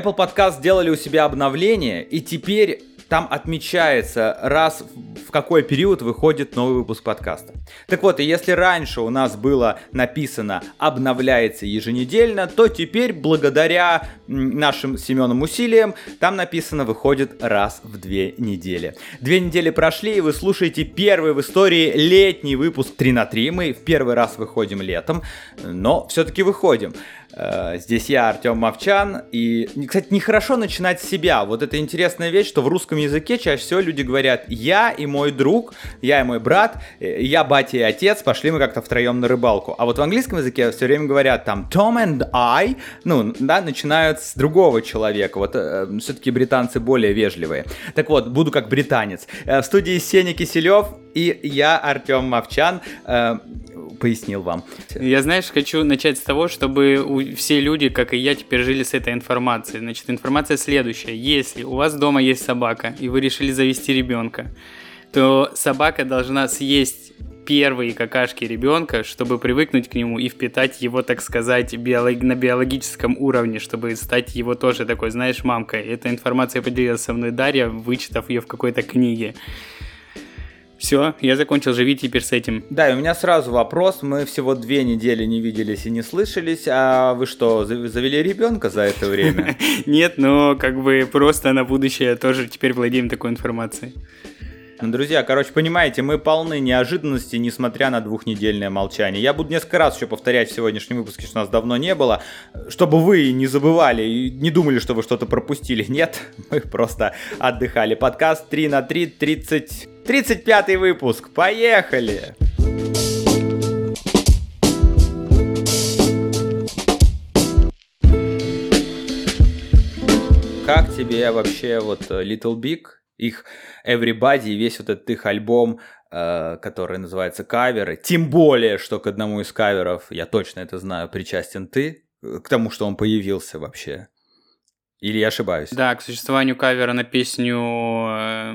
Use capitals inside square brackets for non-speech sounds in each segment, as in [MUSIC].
Apple Podcast сделали у себя обновление, и теперь там отмечается раз в какой период выходит новый выпуск подкаста. Так вот, и если раньше у нас было написано «обновляется еженедельно», то теперь, благодаря нашим Семеном усилиям, там написано «выходит раз в две недели». Две недели прошли, и вы слушаете первый в истории летний выпуск 3 на 3. Мы в первый раз выходим летом, но все-таки выходим. Э, здесь я, Артем Мовчан, и, кстати, нехорошо начинать с себя. Вот это интересная вещь, что в русском языке чаще всего люди говорят «я и мой друг», «я и мой брат», э, «я, батя и отец», пошли мы как-то втроем на рыбалку. А вот в английском языке все время говорят там «Tom and I», ну, да, начинают с другого человека. Вот э, все-таки британцы более вежливые. Так вот, буду как британец. Э, в студии Сеня Киселев и я, Артем Мовчан. Э, пояснил вам. Я, знаешь, хочу начать с того, чтобы все люди, как и я, теперь жили с этой информацией. Значит, информация следующая. Если у вас дома есть собака, и вы решили завести ребенка, то собака должна съесть первые какашки ребенка, чтобы привыкнуть к нему и впитать его, так сказать, биолог... на биологическом уровне, чтобы стать его тоже такой, знаешь, мамкой. Эта информация поделилась со мной Дарья, вычитав ее в какой-то книге. Все, я закончил, живи теперь с этим. Да, и у меня сразу вопрос. Мы всего две недели не виделись и не слышались. А вы что, завели ребенка за это время? [LAUGHS] Нет, но как бы просто на будущее тоже теперь владеем такой информацией. Ну, друзья, короче, понимаете, мы полны неожиданностей, несмотря на двухнедельное молчание. Я буду несколько раз еще повторять в сегодняшнем выпуске, что нас давно не было, чтобы вы не забывали и не думали, что вы что-то пропустили. Нет, [LAUGHS] мы просто отдыхали. Подкаст 3 на 3, 30... 35 выпуск. Поехали! Как тебе вообще вот э, Little Big, их Everybody, весь вот этот их альбом, э, который называется «Каверы», тем более, что к одному из каверов, я точно это знаю, причастен ты, э, к тому, что он появился вообще. Или я ошибаюсь? Да, к существованию кавера на песню э,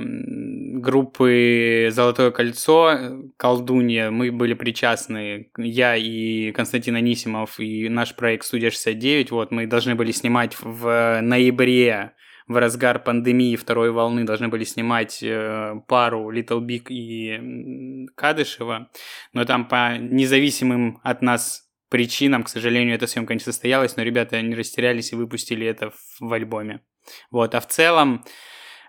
группы «Золотое кольцо» «Колдунья» мы были причастны. Я и Константин Анисимов и наш проект «Студия 69». Вот, мы должны были снимать в ноябре в разгар пандемии второй волны должны были снимать э, пару Little Big и Кадышева, но там по независимым от нас причинам, к сожалению, эта съемка не состоялась, но ребята не растерялись и выпустили это в, альбоме. Вот, а в целом,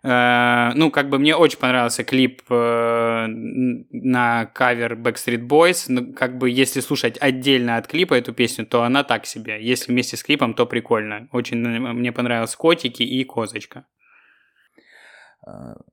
ну, как бы мне очень понравился клип э, на кавер Backstreet Boys. Ну, как бы, если слушать отдельно от клипа эту песню, то она так себе. Если вместе с клипом, то прикольно. Очень мне понравились котики и козочка.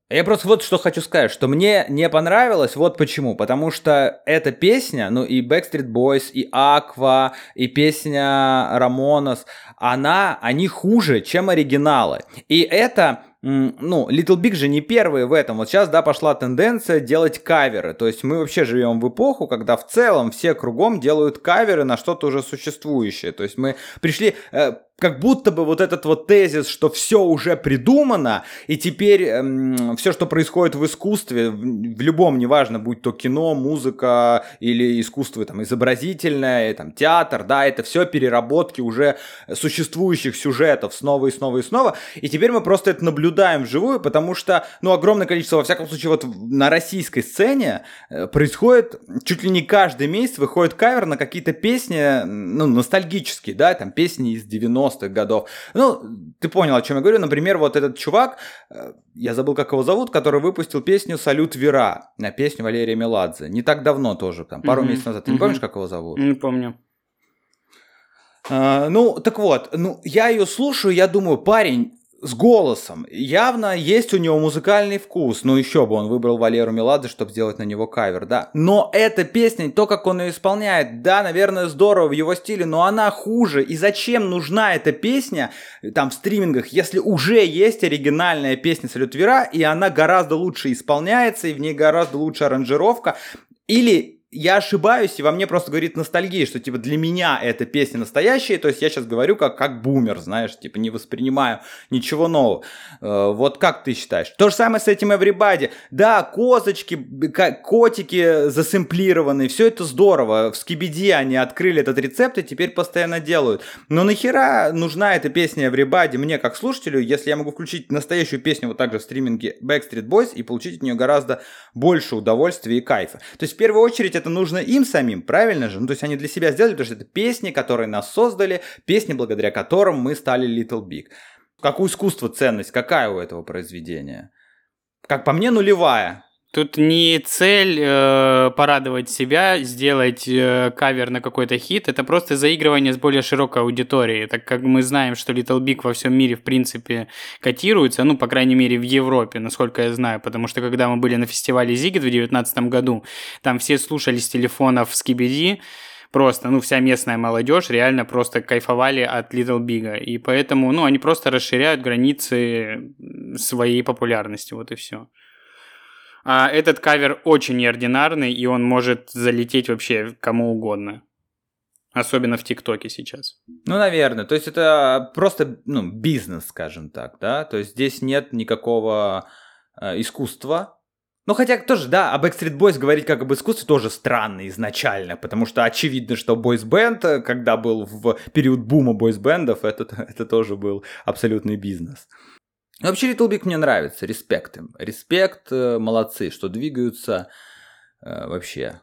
Я просто вот что хочу сказать, что мне не понравилось, вот почему. Потому что эта песня, ну и Backstreet Boys, и Aqua, и песня Рамонос, она, они хуже, чем оригиналы. И это ну, Little Big же не первые в этом. Вот сейчас, да, пошла тенденция делать каверы. То есть мы вообще живем в эпоху, когда в целом все кругом делают каверы на что-то уже существующее. То есть мы пришли э, как будто бы вот этот вот тезис, что все уже придумано, и теперь эм, все, что происходит в искусстве, в, в любом, неважно, будь то кино, музыка или искусство там изобразительное, там театр, да, это все переработки уже существующих сюжетов снова и снова и снова, и теперь мы просто это наблюдаем вживую, потому что, ну, огромное количество, во всяком случае, вот на российской сцене э, происходит, чуть ли не каждый месяц выходит кавер на какие-то песни, ну, ностальгические, да, там песни из 90 90-х годов. Ну, ты понял, о чем я говорю. Например, вот этот чувак, э, я забыл, как его зовут, который выпустил песню «Салют Вера» на песню Валерия Меладзе. Не так давно тоже, там, пару mm-hmm. месяцев назад. Ты mm-hmm. не помнишь, как его зовут? Не помню. А, ну, так вот, ну, я ее слушаю, я думаю, парень, с голосом. Явно есть у него музыкальный вкус. Ну, еще бы он выбрал Валеру Меладзе, чтобы сделать на него кавер, да. Но эта песня, то, как он ее исполняет, да, наверное, здорово в его стиле, но она хуже. И зачем нужна эта песня там в стримингах, если уже есть оригинальная песня Салют Вера, и она гораздо лучше исполняется, и в ней гораздо лучше аранжировка. Или я ошибаюсь, и во мне просто говорит ностальгия, что, типа, для меня эта песня настоящая, то есть я сейчас говорю как, как бумер, знаешь, типа, не воспринимаю ничего нового. Э, вот как ты считаешь? То же самое с этим Everybody. Да, козочки, котики засэмплированные, все это здорово. В Скибиди они открыли этот рецепт и теперь постоянно делают. Но нахера нужна эта песня Everybody мне, как слушателю, если я могу включить настоящую песню вот так же в стриминге Backstreet Boys и получить от нее гораздо больше удовольствия и кайфа. То есть, в первую очередь, это нужно им самим, правильно же? Ну, то есть, они для себя сделали, потому что это песни, которые нас создали, песни, благодаря которым мы стали Little Big. Как у искусства ценность, какая у этого произведения? Как по мне, нулевая. Тут не цель э, порадовать себя, сделать э, кавер на какой-то хит, это просто заигрывание с более широкой аудиторией. Так как мы знаем, что Little Big во всем мире, в принципе, котируется, ну, по крайней мере, в Европе, насколько я знаю, потому что когда мы были на фестивале Зигит в 2019 году, там все слушали с телефонов Скибиди, просто, ну, вся местная молодежь реально просто кайфовали от Little Big. И поэтому, ну, они просто расширяют границы своей популярности, вот и все. А этот кавер очень неординарный, и он может залететь вообще кому угодно. Особенно в ТикТоке сейчас. Ну, наверное. То есть это просто ну, бизнес, скажем так, да? То есть здесь нет никакого э, искусства. Ну, хотя тоже, да, об Backstreet Boys говорить как об искусстве тоже странно изначально, потому что очевидно, что Boys Band, когда был в период бума Boys Бендов, это, [LAUGHS] это тоже был абсолютный бизнес. Вообще Little Big мне нравится, респект им. Респект, э, молодцы, что двигаются э, вообще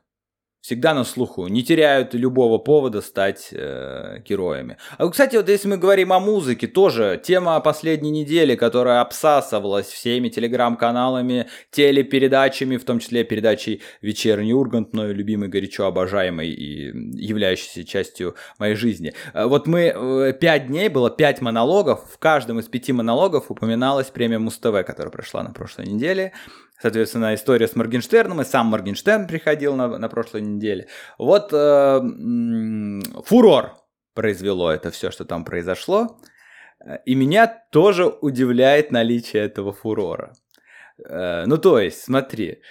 всегда на слуху, не теряют любого повода стать э, героями. А, кстати, вот если мы говорим о музыке, тоже тема последней недели, которая обсасывалась всеми телеграм-каналами, телепередачами, в том числе передачей «Вечерний Ургант», мною любимый, горячо обожаемый и являющийся частью моей жизни. А, вот мы, э, пять дней было пять монологов, в каждом из пяти монологов упоминалась премия Муз-ТВ, которая прошла на прошлой неделе, соответственно, история с Моргенштерном, и сам Моргенштерн приходил на, на прошлой неделе. Вот э, фурор произвело это все, что там произошло. И меня тоже удивляет наличие этого фурора. Э, ну, то есть, смотри,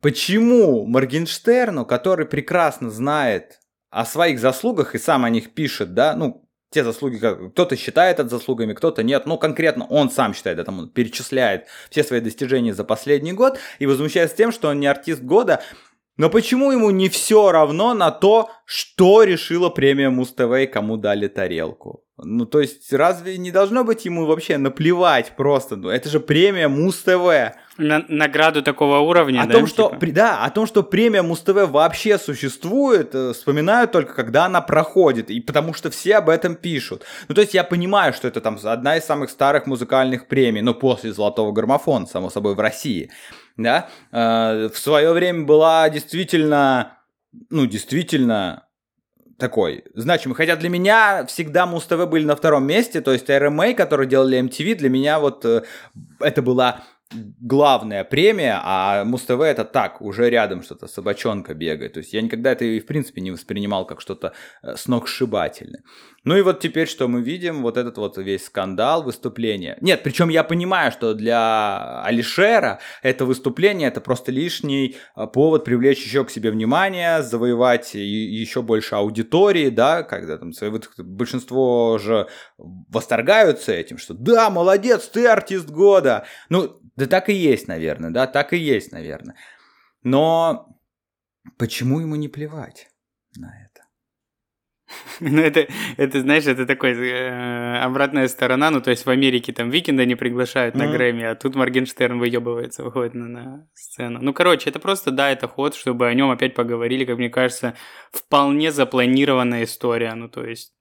почему Моргенштерну, который прекрасно знает о своих заслугах и сам о них пишет, да, ну, те заслуги, кто-то считает это заслугами, кто-то нет. Ну, конкретно он сам считает это, он перечисляет все свои достижения за последний год и возмущается тем, что он не артист года. Но почему ему не все равно на то, что решила премия Муз-ТВ и кому дали тарелку? Ну, то есть, разве не должно быть ему вообще наплевать просто? Ну, это же премия Муз-ТВ. На, награду такого уровня, о да? Том, что, типа? Да, о том, что премия Муз-ТВ вообще существует, э, вспоминают только, когда она проходит, и потому что все об этом пишут. Ну, то есть, я понимаю, что это там одна из самых старых музыкальных премий, ну, после «Золотого граммофона», само собой, в России, да? Э, в свое время была действительно, ну, действительно такой значимый. Хотя для меня всегда Муз-ТВ были на втором месте, то есть RMA, который делали MTV, для меня вот э, это была главная премия, а Муз-ТВ это так, уже рядом что-то, собачонка бегает. То есть я никогда это и в принципе не воспринимал как что-то э, сногсшибательное. Ну и вот теперь что мы видим, вот этот вот весь скандал, выступление. Нет, причем я понимаю, что для Алишера это выступление, это просто лишний э, повод привлечь еще к себе внимание, завоевать еще больше аудитории, да, когда там большинство же восторгаются этим, что да, молодец, ты артист года. Ну, да так и есть, наверное, да, так и есть, наверное. Но почему ему не плевать на это? [LAUGHS] Ну, это, это, знаешь, это такой э, обратная сторона. Ну, то есть в Америке там Викинда не приглашают mm-hmm. на Грэмми, а тут Моргенштерн выебывается, выходит на, на сцену. Ну, короче, это просто, да, это ход, чтобы о нем опять поговорили, как мне кажется, вполне запланированная история. Ну, то есть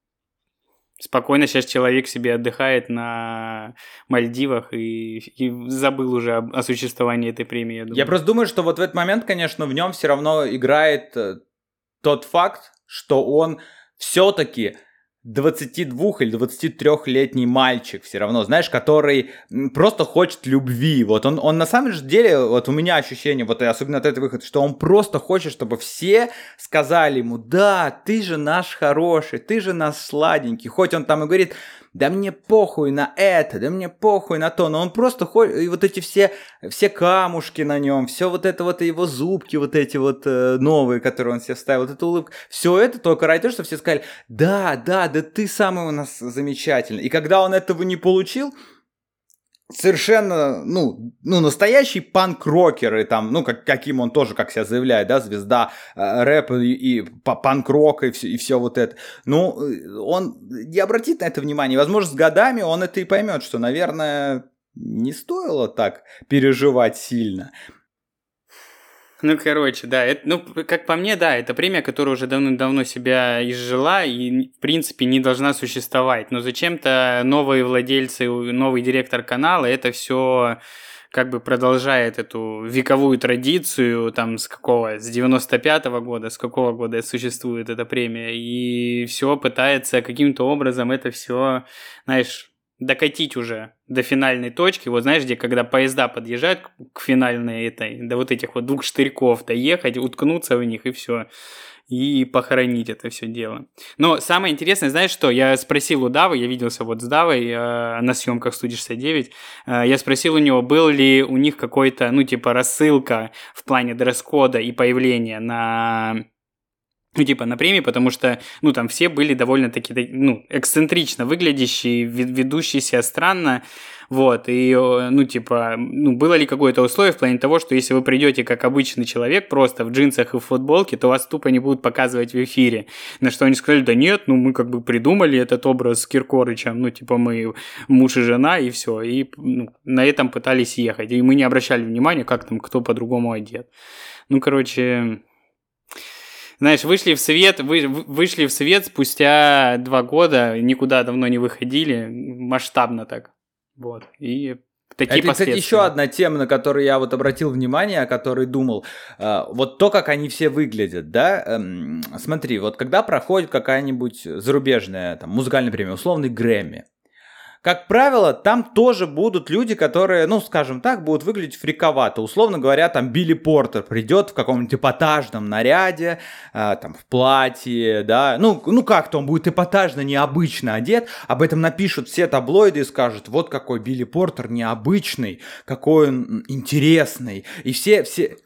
спокойно сейчас человек себе отдыхает на Мальдивах и, и забыл уже о, о существовании этой премии. Я, думаю. я просто думаю, что вот в этот момент, конечно, в нем все равно играет э, тот факт, что он все-таки 22 или 23-летний мальчик все равно, знаешь, который просто хочет любви. Вот он, он на самом же деле, вот у меня ощущение, вот особенно от этого выхода, что он просто хочет, чтобы все сказали ему, да, ты же наш хороший, ты же наш сладенький. Хоть он там и говорит, да мне похуй на это, да мне похуй на то, но он просто ходит, и вот эти все, все камушки на нем, все вот это вот его зубки, вот эти вот э, новые, которые он себе вставил, вот эта улыбка, все это только ради того, что все сказали, да, да, да ты самый у нас замечательный. И когда он этого не получил, совершенно, ну, ну, настоящий панк-рокер, и там, ну, как, каким он тоже, как себя заявляет, да, звезда э, рэпа и, и панк-рока и все, и все вот это. Ну, он не обратит на это внимание. Возможно, с годами он это и поймет, что, наверное, не стоило так переживать сильно. Ну, короче, да, это, ну, как по мне, да, это премия, которая уже давно-давно себя изжила и, в принципе, не должна существовать. Но зачем-то новые владельцы, новый директор канала это все как бы продолжает эту вековую традицию, там, с какого, с 95-го года, с какого года существует эта премия, и все пытается каким-то образом это все, знаешь, докатить уже до финальной точки, вот знаешь, где когда поезда подъезжают к финальной этой, до вот этих вот двух штырьков доехать, уткнуться в них и все и похоронить это все дело. Но самое интересное, знаешь что, я спросил у Давы, я виделся вот с Давой э, на съемках студии 69, э, я спросил у него, был ли у них какой-то, ну, типа, рассылка в плане дресс-кода и появления на ну, типа, на премии, потому что, ну, там все были довольно-таки, ну, эксцентрично выглядящие, ведущие себя странно, вот, и, ну, типа, ну, было ли какое-то условие в плане того, что если вы придете как обычный человек, просто в джинсах и в футболке, то вас тупо не будут показывать в эфире, на что они сказали, да нет, ну, мы как бы придумали этот образ с Киркорычем, ну, типа, мы муж и жена, и все, и ну, на этом пытались ехать, и мы не обращали внимания, как там кто по-другому одет. Ну, короче, знаешь, вышли в свет, вы, вышли в свет спустя два года, никуда давно не выходили, масштабно так. Вот. И такие Это, кстати, еще одна тема, на которую я вот обратил внимание, о которой думал. Э, вот то, как они все выглядят, да. Эм, смотри, вот когда проходит какая-нибудь зарубежная там, музыкальная премия, условный Грэмми, как правило, там тоже будут люди, которые, ну, скажем так, будут выглядеть фриковато. Условно говоря, там Билли Портер придет в каком-нибудь эпатажном наряде, э, там, в платье, да, ну, ну как-то он будет эпатажно, необычно одет, об этом напишут все таблоиды и скажут, вот какой Билли Портер необычный, какой он интересный, и все, все,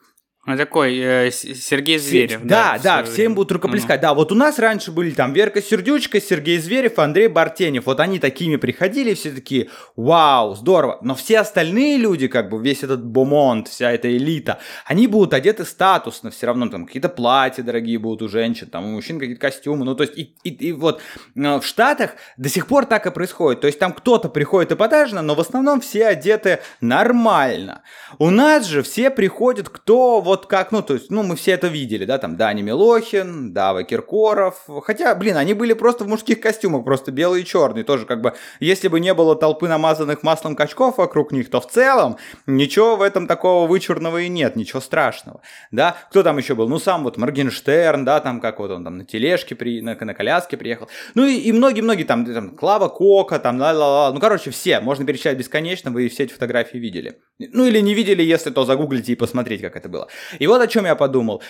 он такой э, Сергей Зверев. Да, да, да все им будут рукоплескать. Mm-hmm. Да, вот у нас раньше были там Верка Сердючка, Сергей Зверев, Андрей Бартенев. Вот они такими приходили, все такие, вау, здорово. Но все остальные люди, как бы весь этот бомонд, вся эта элита, они будут одеты статусно все равно. Там какие-то платья дорогие будут у женщин, там у мужчин какие-то костюмы. Ну, то есть, и, и, и вот э, в Штатах до сих пор так и происходит. То есть там кто-то приходит эпатажно, но в основном все одеты нормально. У нас же все приходят, кто вот вот как, ну, то есть, ну, мы все это видели, да, там, Дани Милохин, Дава Киркоров, хотя, блин, они были просто в мужских костюмах, просто белые и черные, тоже как бы, если бы не было толпы намазанных маслом качков вокруг них, то в целом ничего в этом такого вычурного и нет, ничего страшного, да, кто там еще был, ну, сам вот Моргенштерн, да, там, как вот он там на тележке, при, на, на коляске приехал, ну, и многие-многие там, там, Клава Кока, там, ла-ла-ла, ну, короче, все, можно перечислять бесконечно, вы все эти фотографии видели, ну, или не видели, если то загуглите и посмотреть, как это было. И вот о чем я подумал.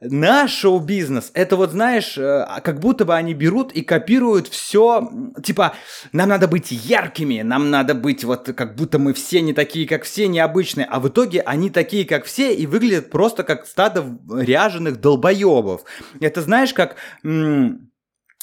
Наш шоу-бизнес, это вот, знаешь, э, как будто бы они берут и копируют все, типа, нам надо быть яркими, нам надо быть вот, как будто мы все не такие, как все, необычные, а в итоге они такие, как все, и выглядят просто как стадо ряженых долбоебов. Это знаешь, как... М-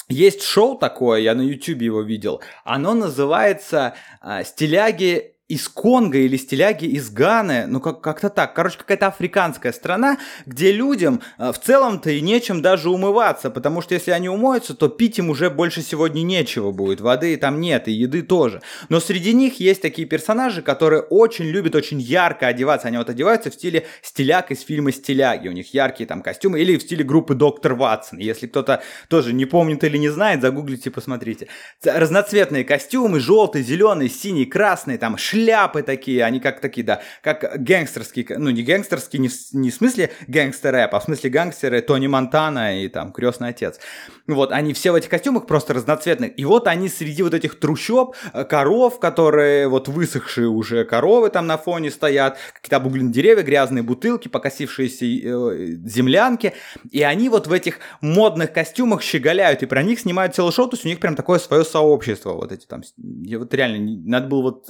есть шоу такое, я на YouTube его видел. Оно называется э, «Стиляги из Конго или стиляги из Ганы, ну как- как-то так. Короче, какая-то африканская страна, где людям э, в целом-то и нечем даже умываться, потому что если они умоются, то пить им уже больше сегодня нечего будет, воды там нет, и еды тоже. Но среди них есть такие персонажи, которые очень любят очень ярко одеваться, они вот одеваются в стиле стиляк из фильма «Стиляги», у них яркие там костюмы, или в стиле группы «Доктор Ватсон», если кто-то тоже не помнит или не знает, загуглите, посмотрите. Разноцветные костюмы, желтый, зеленый, синий, красный, там шляпы такие, они как такие, да, как гангстерские, ну не гангстерские, не не в смысле гангстер-рэп, а в смысле гангстеры Тони Монтана и там Крестный Отец. Вот, они все в этих костюмах просто разноцветных. И вот они среди вот этих трущоб, э, коров, которые вот высохшие уже коровы там на фоне стоят, какие-то обугленные деревья, грязные бутылки, покосившиеся э, землянки. И они вот в этих модных костюмах щеголяют, и про них снимают целый шоу, то есть у них прям такое свое сообщество, вот эти там, вот реально, надо было вот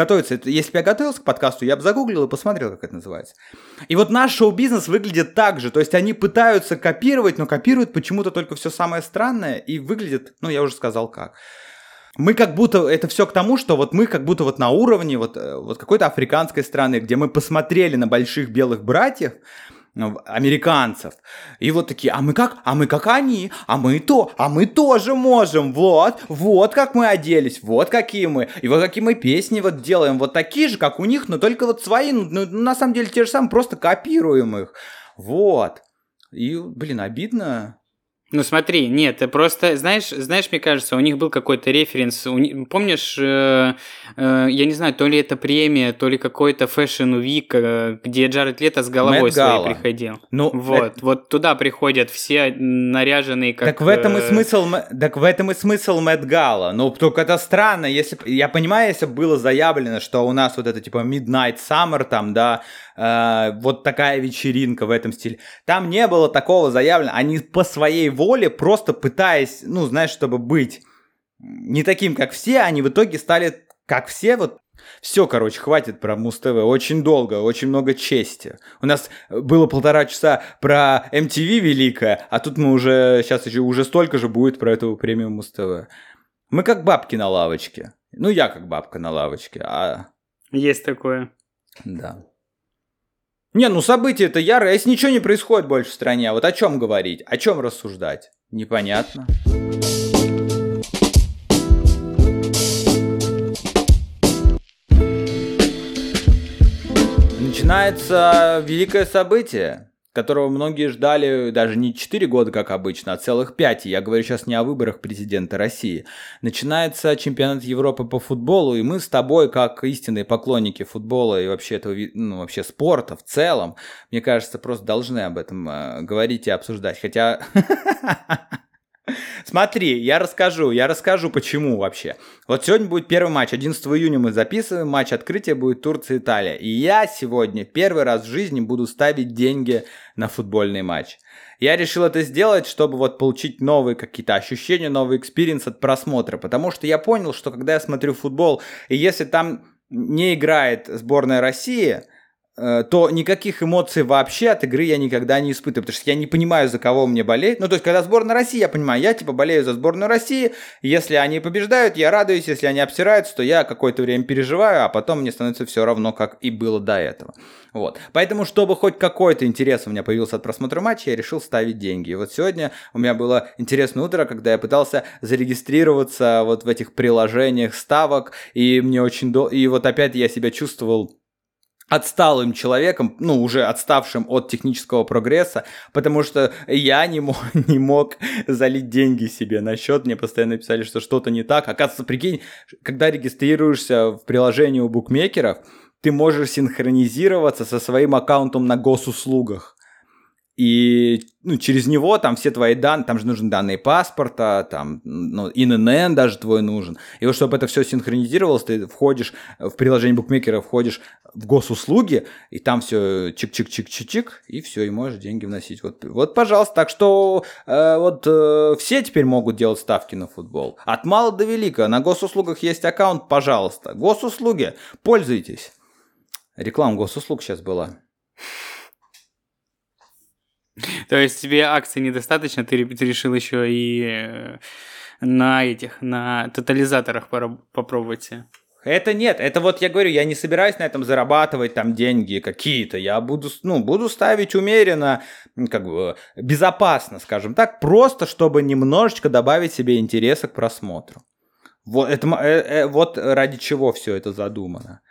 подготовиться. Это, если бы я готовился к подкасту, я бы загуглил и посмотрел, как это называется. И вот наш шоу-бизнес выглядит так же, то есть они пытаются копировать, но копируют почему-то только все самое странное и выглядит, ну я уже сказал как. Мы как будто, это все к тому, что вот мы как будто вот на уровне вот, э, вот какой-то африканской страны, где мы посмотрели на больших белых братьев, американцев. И вот такие, а мы как? А мы как они? А мы то? А мы тоже можем. Вот, вот как мы оделись, вот какие мы. И вот какие мы песни вот делаем. Вот такие же, как у них, но только вот свои. Ну, ну на самом деле те же самые, просто копируем их. Вот. И, блин, обидно. Ну смотри, нет, ты просто, знаешь, знаешь, мне кажется, у них был какой-то референс. У, помнишь, э, э, я не знаю, то ли это премия, то ли какой-то Fashion Week, э, где Джаред Лето с головой своей приходил. Ну, вот, это... вот туда приходят все наряженные как... Так в этом и э, смысл, так в этом и смысл Мэтт Гала. Ну, только это странно, если... Я понимаю, если было заявлено, что у нас вот это типа Midnight Summer там, да, э, вот такая вечеринка в этом стиле. Там не было такого заявлено. Они по своей воле, просто пытаясь, ну, знаешь, чтобы быть не таким, как все, они в итоге стали как все, вот все, короче, хватит про Муз-ТВ. Очень долго, очень много чести. У нас было полтора часа про MTV великое, а тут мы уже, сейчас еще уже столько же будет про эту премию Муз-ТВ. Мы как бабки на лавочке. Ну, я как бабка на лавочке, а... Есть такое. Да. Не, ну события это ярое, если ничего не происходит больше в стране, а вот о чем говорить, о чем рассуждать? Непонятно. Начинается великое событие которого многие ждали даже не 4 года, как обычно, а целых 5. И я говорю сейчас не о выборах президента России. Начинается чемпионат Европы по футболу, и мы с тобой, как истинные поклонники футбола и вообще этого, ну, вообще спорта в целом, мне кажется, просто должны об этом э, говорить и обсуждать. Хотя [LAUGHS] Смотри, я расскажу, я расскажу, почему вообще. Вот сегодня будет первый матч, 11 июня мы записываем, матч открытия будет Турция-Италия. И я сегодня первый раз в жизни буду ставить деньги на футбольный матч. Я решил это сделать, чтобы вот получить новые какие-то ощущения, новый experience от просмотра, потому что я понял, что когда я смотрю футбол, и если там не играет сборная России, то никаких эмоций вообще от игры я никогда не испытываю, потому что я не понимаю, за кого мне болеть. Ну, то есть, когда сборная России, я понимаю, я типа болею за сборную России, если они побеждают, я радуюсь, если они обсираются, то я какое-то время переживаю, а потом мне становится все равно, как и было до этого. Вот. Поэтому, чтобы хоть какой-то интерес у меня появился от просмотра матча, я решил ставить деньги. И вот сегодня у меня было интересное утро, когда я пытался зарегистрироваться вот в этих приложениях ставок, и мне очень... До... И вот опять я себя чувствовал отсталым человеком, ну, уже отставшим от технического прогресса, потому что я не мог, [LAUGHS] не мог залить деньги себе на счет, мне постоянно писали, что что-то не так. Оказывается, прикинь, когда регистрируешься в приложении у букмекеров, ты можешь синхронизироваться со своим аккаунтом на госуслугах и ну, через него там все твои данные, там же нужны данные паспорта, там, ну, ИНН даже твой нужен. И вот чтобы это все синхронизировалось, ты входишь в приложение букмекера, входишь в госуслуги, и там все чик-чик-чик-чик-чик, и все, и можешь деньги вносить. Вот, вот пожалуйста. Так что э, вот э, все теперь могут делать ставки на футбол. От мала до велика. На госуслугах есть аккаунт, пожалуйста. Госуслуги, пользуйтесь. Реклама госуслуг сейчас была. То есть тебе акций недостаточно, ты, решил еще и э, на этих, на тотализаторах попробовать это нет, это вот я говорю, я не собираюсь на этом зарабатывать там деньги какие-то, я буду, ну, буду ставить умеренно, как бы безопасно, скажем так, просто чтобы немножечко добавить себе интереса к просмотру. Вот, это, э, э, вот ради чего все это задумано.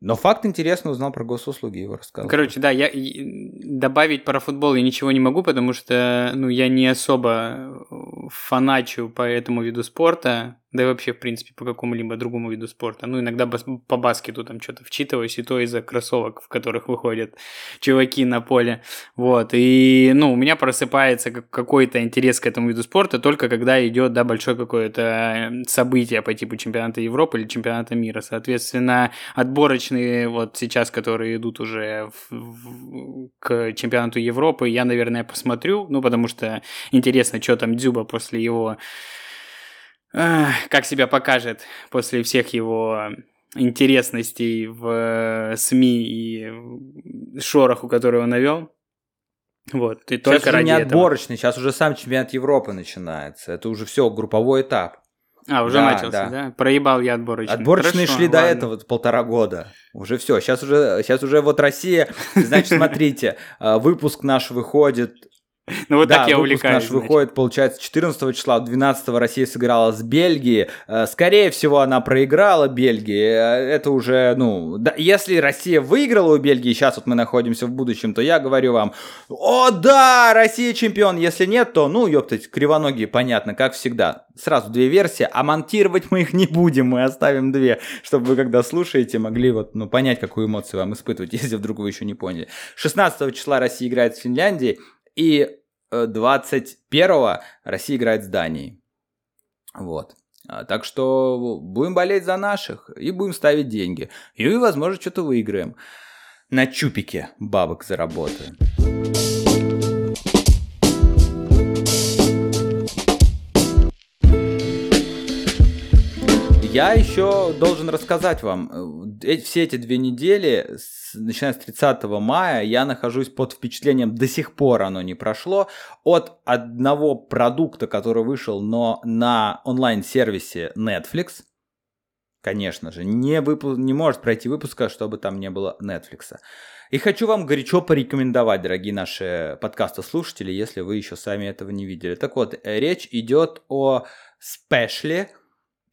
Но факт интересно узнал про госуслуги, его рассказал. Короче, да, я добавить про футбол я ничего не могу, потому что ну, я не особо фаначу по этому виду спорта. Да и вообще, в принципе, по какому-либо другому виду спорта. Ну, иногда по баскету там что-то вчитываюсь, и то из-за кроссовок, в которых выходят [LAUGHS] чуваки на поле. Вот, и, ну, у меня просыпается какой-то интерес к этому виду спорта только когда идет, да, большое какое-то э, событие по типу чемпионата Европы или чемпионата мира. Соответственно, отборочные вот сейчас, которые идут уже в, в, к чемпионату Европы, я, наверное, посмотрю, ну, потому что интересно, что там Дзюба после его как себя покажет после всех его интересностей в СМИ и шороху, который он навел. Вот, и сейчас только уже не этого. отборочный, сейчас уже сам чемпионат Европы начинается. Это уже все, групповой этап. А, уже да, начался, да. да? Проебал я отборочный. Отборочные Хорошо, шли ладно. до этого полтора года. Уже все. Сейчас уже, сейчас уже вот Россия. Значит, смотрите, а, выпуск наш выходит ну вот да, так я увлекаюсь. наш выходит, получается, 14 числа, 12 Россия сыграла с Бельгией. Э, скорее всего, она проиграла Бельгии. Э, это уже, ну, да, если Россия выиграла у Бельгии, сейчас вот мы находимся в будущем, то я говорю вам, о да, Россия чемпион. Если нет, то, ну, ёптать, кривоногие, понятно, как всегда. Сразу две версии, а монтировать мы их не будем, мы оставим две, чтобы вы, когда слушаете, могли вот, ну, понять, какую эмоцию вам испытывать, [LAUGHS] если вдруг вы еще не поняли. 16 числа Россия играет с Финляндией, и 21-го э, Россия играет с Данией. Вот. А, так что будем болеть за наших и будем ставить деньги. И, возможно, что-то выиграем. На чупике бабок заработаем. Я еще должен рассказать вам, э, все эти две недели, начиная с 30 мая, я нахожусь под впечатлением, до сих пор оно не прошло, от одного продукта, который вышел но на онлайн-сервисе Netflix, конечно же, не, выпу- не может пройти выпуска, чтобы там не было Netflix. И хочу вам горячо порекомендовать, дорогие наши подкастослушатели, если вы еще сами этого не видели. Так вот, э, речь идет о спешле,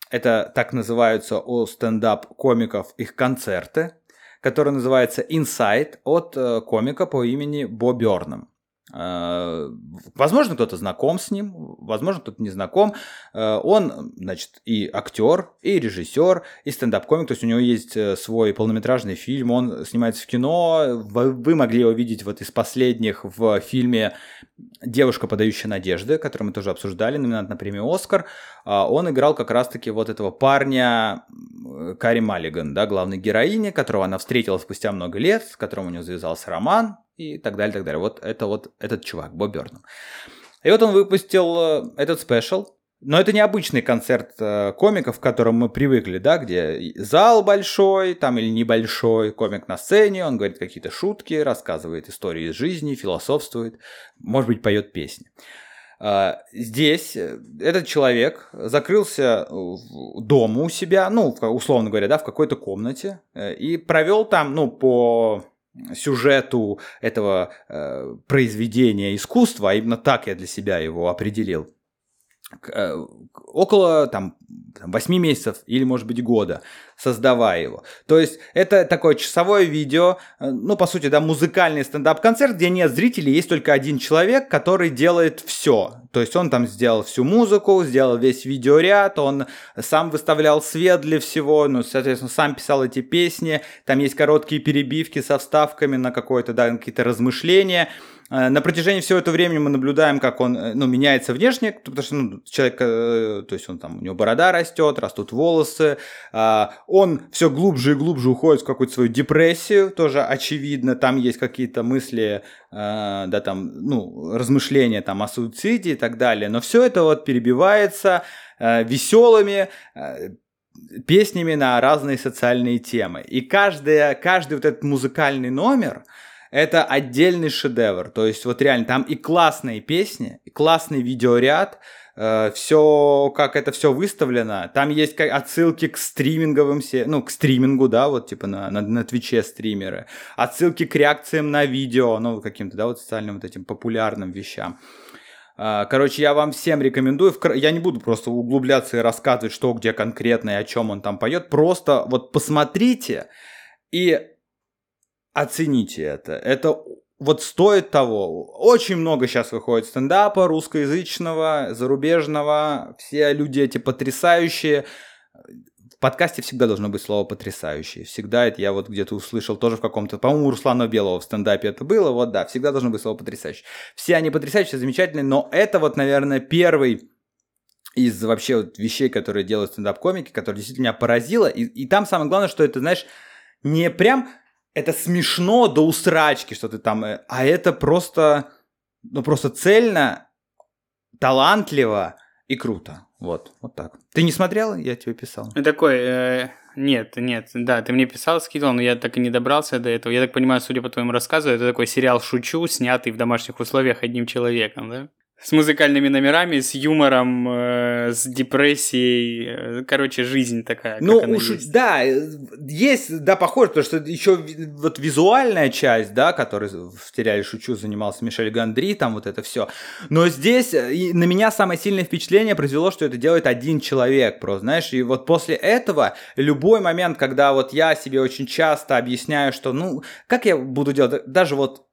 это так называются у стендап-комиков их концерты, который называется «Inside» от э, комика по имени Бо Берном. Э, возможно, кто-то знаком с ним, возможно, кто-то не знаком. Э, он, значит, и актер, и режиссер, и стендап-комик, то есть у него есть свой полнометражный фильм, он снимается в кино. Вы могли его видеть вот из последних в фильме «Девушка, подающая надежды», который мы тоже обсуждали, номинант на премию «Оскар». А, он играл как раз-таки вот этого парня Кари Маллиган, да, главной героини, которого она встретила спустя много лет, с которым у нее завязался роман и так далее, так далее. Вот это вот этот чувак, Боб Бёрнам. И вот он выпустил э, этот спешл, но это не обычный концерт э, комиков, к которым мы привыкли, да, где зал большой, там или небольшой, комик на сцене, он говорит какие-то шутки, рассказывает истории из жизни, философствует, может быть, поет песни. А, здесь э, этот человек закрылся дома у себя, ну, условно говоря, да, в какой-то комнате, э, и провел там, ну, по сюжету этого э, произведения искусства, а именно так я для себя его определил, около там 8 месяцев или, может быть, года, создавая его. То есть это такое часовое видео, э, ну, по сути, да, музыкальный стендап-концерт, где нет зрителей, есть только один человек, который делает все. То есть он там сделал всю музыку, сделал весь видеоряд, он сам выставлял свет для всего, ну, соответственно, сам писал эти песни, там есть короткие перебивки со вставками на какое-то, да, какие-то размышления, Э, на протяжении всего этого времени мы наблюдаем, как он э, ну, меняется внешне, потому что ну, человек, э, то есть он там, у него борода растет, растут волосы, он все глубже и глубже уходит в какую-то свою депрессию, тоже очевидно, там есть какие-то мысли, да, там, ну, размышления там о суициде и так далее, но все это вот перебивается веселыми песнями на разные социальные темы. И каждая, каждый вот этот музыкальный номер – это отдельный шедевр. То есть вот реально там и классные песни, и классный видеоряд, э, все, как это все выставлено. Там есть отсылки к стриминговым, ну, к стримингу, да, вот типа на, на, на Твиче стримеры. Отсылки к реакциям на видео, ну, каким-то, да, вот социальным вот этим популярным вещам. Э, короче, я вам всем рекомендую. Я не буду просто углубляться и рассказывать, что где конкретно и о чем он там поет. Просто вот посмотрите и оцените это. Это вот стоит того. Очень много сейчас выходит стендапа русскоязычного, зарубежного. Все люди эти потрясающие. В подкасте всегда должно быть слово «потрясающий». Всегда это я вот где-то услышал тоже в каком-то... По-моему, у Руслана Белого в стендапе это было. Вот да, всегда должно быть слово «потрясающий». Все они потрясающие, замечательные, но это вот, наверное, первый из вообще вот вещей, которые делают стендап-комики, который действительно меня поразило. И, и там самое главное, что это, знаешь, не прям это смешно до усрачки, что ты там, э, а это просто, ну просто цельно, талантливо и круто. Вот, вот так. Ты не смотрел? Я тебе писал. Такой, э, нет, нет, да, ты мне писал, скидывал, но я так и не добрался до этого. Я так понимаю, судя по твоему рассказу, это такой сериал «Шучу», снятый в домашних условиях одним человеком, да? С музыкальными номерами, с юмором, э, с депрессией. Э, короче, жизнь такая. Ну, уж, есть. да, есть, да, похоже, потому что еще вот визуальная часть, да, которой в сериале «Шучу» занимался Мишель Гандри, там вот это все. Но здесь э, на меня самое сильное впечатление произвело, что это делает один человек, просто, знаешь, и вот после этого любой момент, когда вот я себе очень часто объясняю, что, ну, как я буду делать, даже вот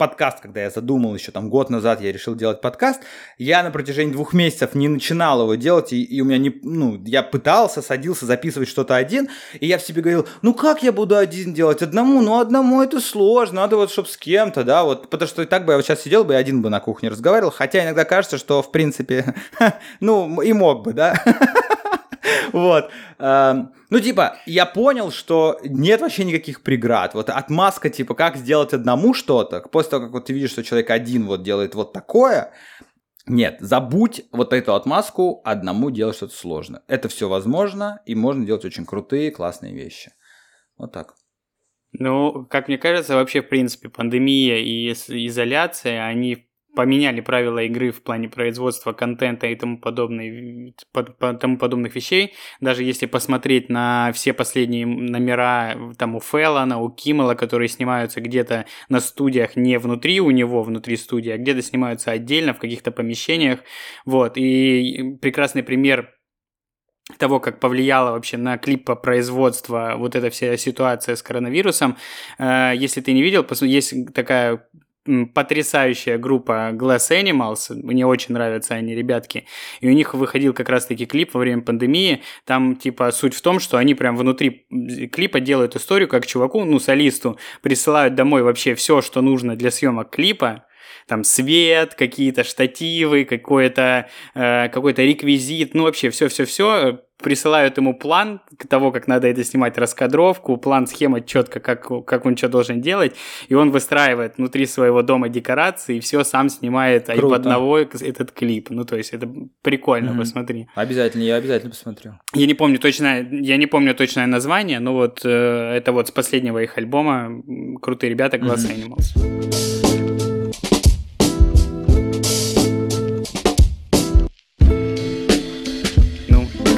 подкаст, когда я задумал еще там год назад, я решил делать подкаст, я на протяжении двух месяцев не начинал его делать, и, и у меня не, ну, я пытался, садился записывать что-то один, и я в себе говорил, ну как я буду один делать? Одному, ну одному это сложно, надо вот, чтобы с кем-то, да, вот, потому что так бы я вот сейчас сидел бы и один бы на кухне разговаривал, хотя иногда кажется, что, в принципе, [LAUGHS] ну, и мог бы, да, [LAUGHS] Вот. Эм, ну, типа, я понял, что нет вообще никаких преград. Вот отмазка, типа, как сделать одному что-то, после того, как вот ты видишь, что человек один вот делает вот такое, нет, забудь вот эту отмазку, одному делать что-то сложно. Это все возможно, и можно делать очень крутые, классные вещи. Вот так. Ну, как мне кажется, вообще, в принципе, пандемия и изоляция, они поменяли правила игры в плане производства контента и тому, подобной, по, по, тому подобных вещей. Даже если посмотреть на все последние номера там у Феллона, у Киммела, которые снимаются где-то на студиях не внутри у него, внутри студии, а где-то снимаются отдельно в каких-то помещениях. Вот. И прекрасный пример того, как повлияла вообще на клипопроизводство вот эта вся ситуация с коронавирусом. Э, если ты не видел, есть такая потрясающая группа Glass Animals, мне очень нравятся они, ребятки, и у них выходил как раз-таки клип во время пандемии, там, типа, суть в том, что они прям внутри клипа делают историю, как чуваку, ну, солисту, присылают домой вообще все, что нужно для съемок клипа, там свет, какие-то штативы, какой-то э, какой-то реквизит, ну вообще все-все-все присылают ему план того, как надо это снимать, раскадровку, план, схема четко, как, как он что должен делать, и он выстраивает внутри своего дома декорации, и все сам снимает Круто. в одного этот клип. Ну, то есть это прикольно, mm-hmm. посмотри. Обязательно, я обязательно посмотрю. Я не помню точно, я не помню точное название, но вот э, это вот с последнего их альбома крутые ребята Glass mm-hmm. Animals.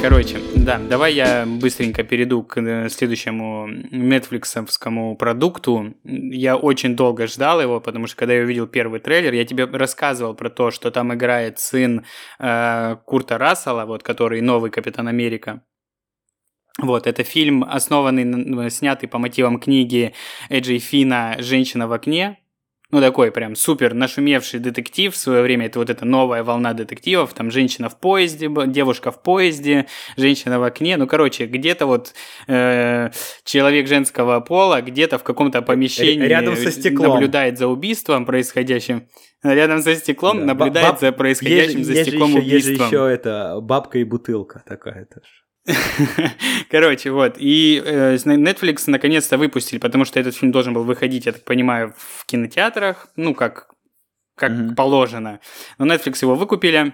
Короче, да, давай я быстренько перейду к э, следующему нетфликсовскому продукту. Я очень долго ждал его, потому что когда я увидел первый трейлер, я тебе рассказывал про то, что там играет сын э, Курта Рассела, вот, который новый Капитан Америка. Вот, это фильм, основанный, снятый по мотивам книги Эджей Фина «Женщина в окне», ну, такой прям супер нашумевший детектив в свое время. Это вот эта новая волна детективов. Там женщина в поезде, девушка в поезде, женщина в окне. Ну, короче, где-то вот э, человек женского пола где-то в каком-то помещении рядом со стеклом. наблюдает за убийством происходящим. Рядом со стеклом да, наблюдает баб... за происходящим есть, за стеклом есть убийством. Есть же еще это бабка и бутылка такая тоже. [LAUGHS] Короче, вот. И э, Netflix наконец-то выпустили, потому что этот фильм должен был выходить, я так понимаю, в кинотеатрах, ну, как, как mm-hmm. положено. Но Netflix его выкупили.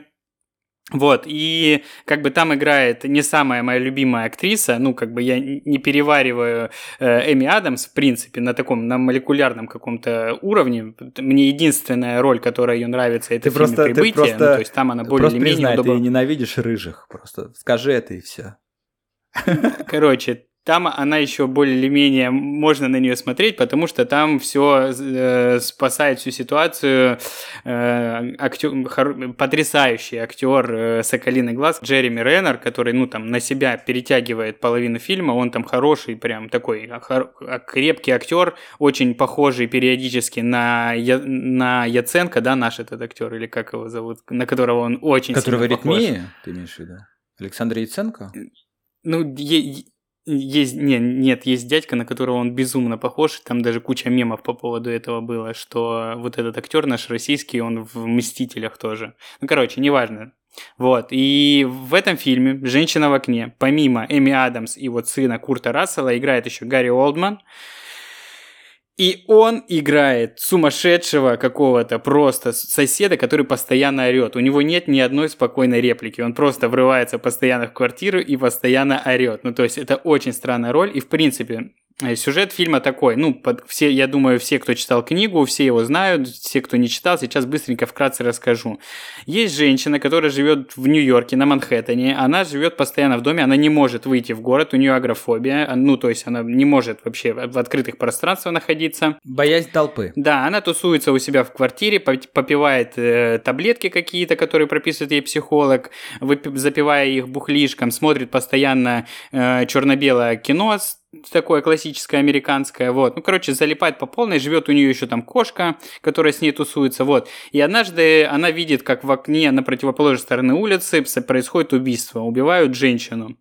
Вот, и как бы там играет не самая моя любимая актриса, ну, как бы я не перевариваю э, Эми Адамс, в принципе, на таком, на молекулярном каком-то уровне. Мне единственная роль, которая ее нравится, это ты в фильме просто, «Прибытие», просто, ну, то есть там она более или менее удобна. ты ненавидишь рыжих, просто скажи это и все. Короче, там она еще более или менее можно на нее смотреть, потому что там все э, спасает всю ситуацию. Э, актер, хор, потрясающий актер э, Соколиный глаз Джереми Реннер, который, ну, там, на себя перетягивает половину фильма, он там хороший, прям такой хор, крепкий актер, очень похожий периодически на, Я, на Яценко, да, наш этот актер, или как его зовут, на которого он очень Которого сильно похож. ты имеешь в виду? Александр Яценко? Ну, е- есть, не, нет, есть дядька, на которого он безумно похож. Там даже куча мемов по поводу этого было, что вот этот актер наш российский, он в «Мстителях» тоже. Ну, короче, неважно. Вот, и в этом фильме «Женщина в окне», помимо Эми Адамс и вот сына Курта Рассела, играет еще Гарри Олдман, и он играет сумасшедшего какого-то просто соседа, который постоянно орет. У него нет ни одной спокойной реплики. Он просто врывается постоянно в квартиру и постоянно орет. Ну, то есть это очень странная роль. И, в принципе, сюжет фильма такой, ну, под, все, я думаю, все, кто читал книгу, все его знают, все, кто не читал, сейчас быстренько вкратце расскажу. Есть женщина, которая живет в Нью-Йорке, на Манхэттене, она живет постоянно в доме, она не может выйти в город, у нее агрофобия, а, ну, то есть она не может вообще в открытых пространствах находиться. Боязнь толпы. Да, она тусуется у себя в квартире, попивает э, таблетки какие-то, которые прописывает ей психолог, запивая их бухлишком, смотрит постоянно э, черно-белое кино такое классическое американское, вот. Ну, короче, залипает по полной, живет у нее еще там кошка, которая с ней тусуется, вот. И однажды она видит, как в окне на противоположной стороне улицы происходит убийство, убивают женщину.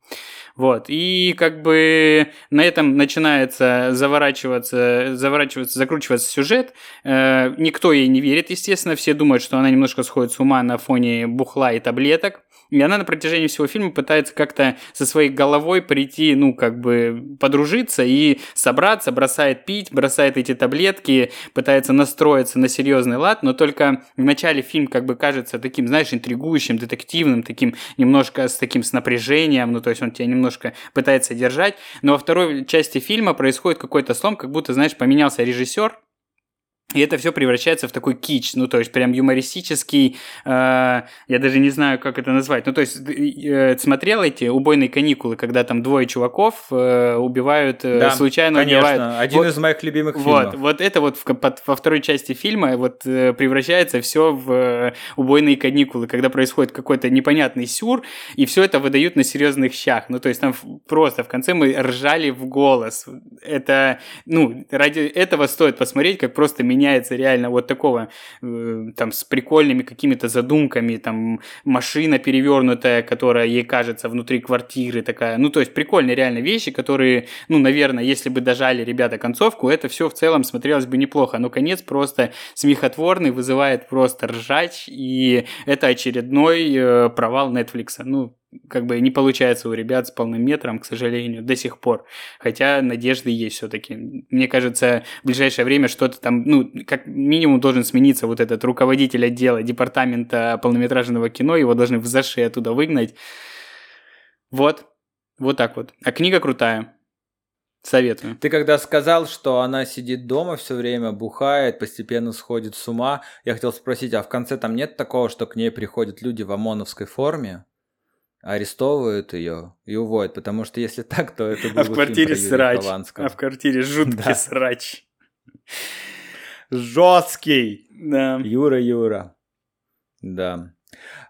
Вот. И как бы на этом начинается заворачиваться, заворачиваться, закручиваться сюжет. Э, никто ей не верит, естественно. Все думают, что она немножко сходит с ума на фоне бухла и таблеток. И она на протяжении всего фильма пытается как-то со своей головой прийти, ну, как бы подружиться и собраться, бросает пить, бросает эти таблетки, пытается настроиться на серьезный лад, но только в начале фильм как бы кажется таким, знаешь, интригующим, детективным, таким немножко с таким с напряжением, ну, то есть он тебя немножко пытается держать, но во второй части фильма происходит какой-то слом, как будто, знаешь, поменялся режиссер, и это все превращается в такой кич, ну, то есть прям юмористический, э, я даже не знаю, как это назвать. Ну, то есть э, смотрел эти убойные каникулы, когда там двое чуваков э, убивают, э, да, случайно конечно. убивают. один вот, из моих любимых вот, фильмов. Вот это вот в, под, во второй части фильма вот э, превращается все в э, убойные каникулы, когда происходит какой-то непонятный сюр, и все это выдают на серьезных щах. Ну, то есть там просто в конце мы ржали в голос. Это, ну, ради этого стоит посмотреть, как просто меня меняется реально вот такого, э, там, с прикольными какими-то задумками, там, машина перевернутая, которая ей кажется внутри квартиры такая, ну, то есть прикольные реально вещи, которые, ну, наверное, если бы дожали ребята концовку, это все в целом смотрелось бы неплохо, но конец просто смехотворный, вызывает просто ржач, и это очередной э, провал Netflix, ну, как бы не получается у ребят с полным метром, к сожалению, до сих пор. Хотя надежды есть все-таки. Мне кажется, в ближайшее время что-то там, ну, как минимум должен смениться вот этот руководитель отдела департамента полнометражного кино, его должны в заши оттуда выгнать. Вот, вот так вот. А книга крутая. Советую. Ты когда сказал, что она сидит дома все время, бухает, постепенно сходит с ума, я хотел спросить, а в конце там нет такого, что к ней приходят люди в ОМОНовской форме? Арестовывают ее и уводят, потому что если [LAUGHS] так, то это будет А в квартире срач. А в квартире жуткий да. срач. Жесткий. Да. Юра, Юра. Да.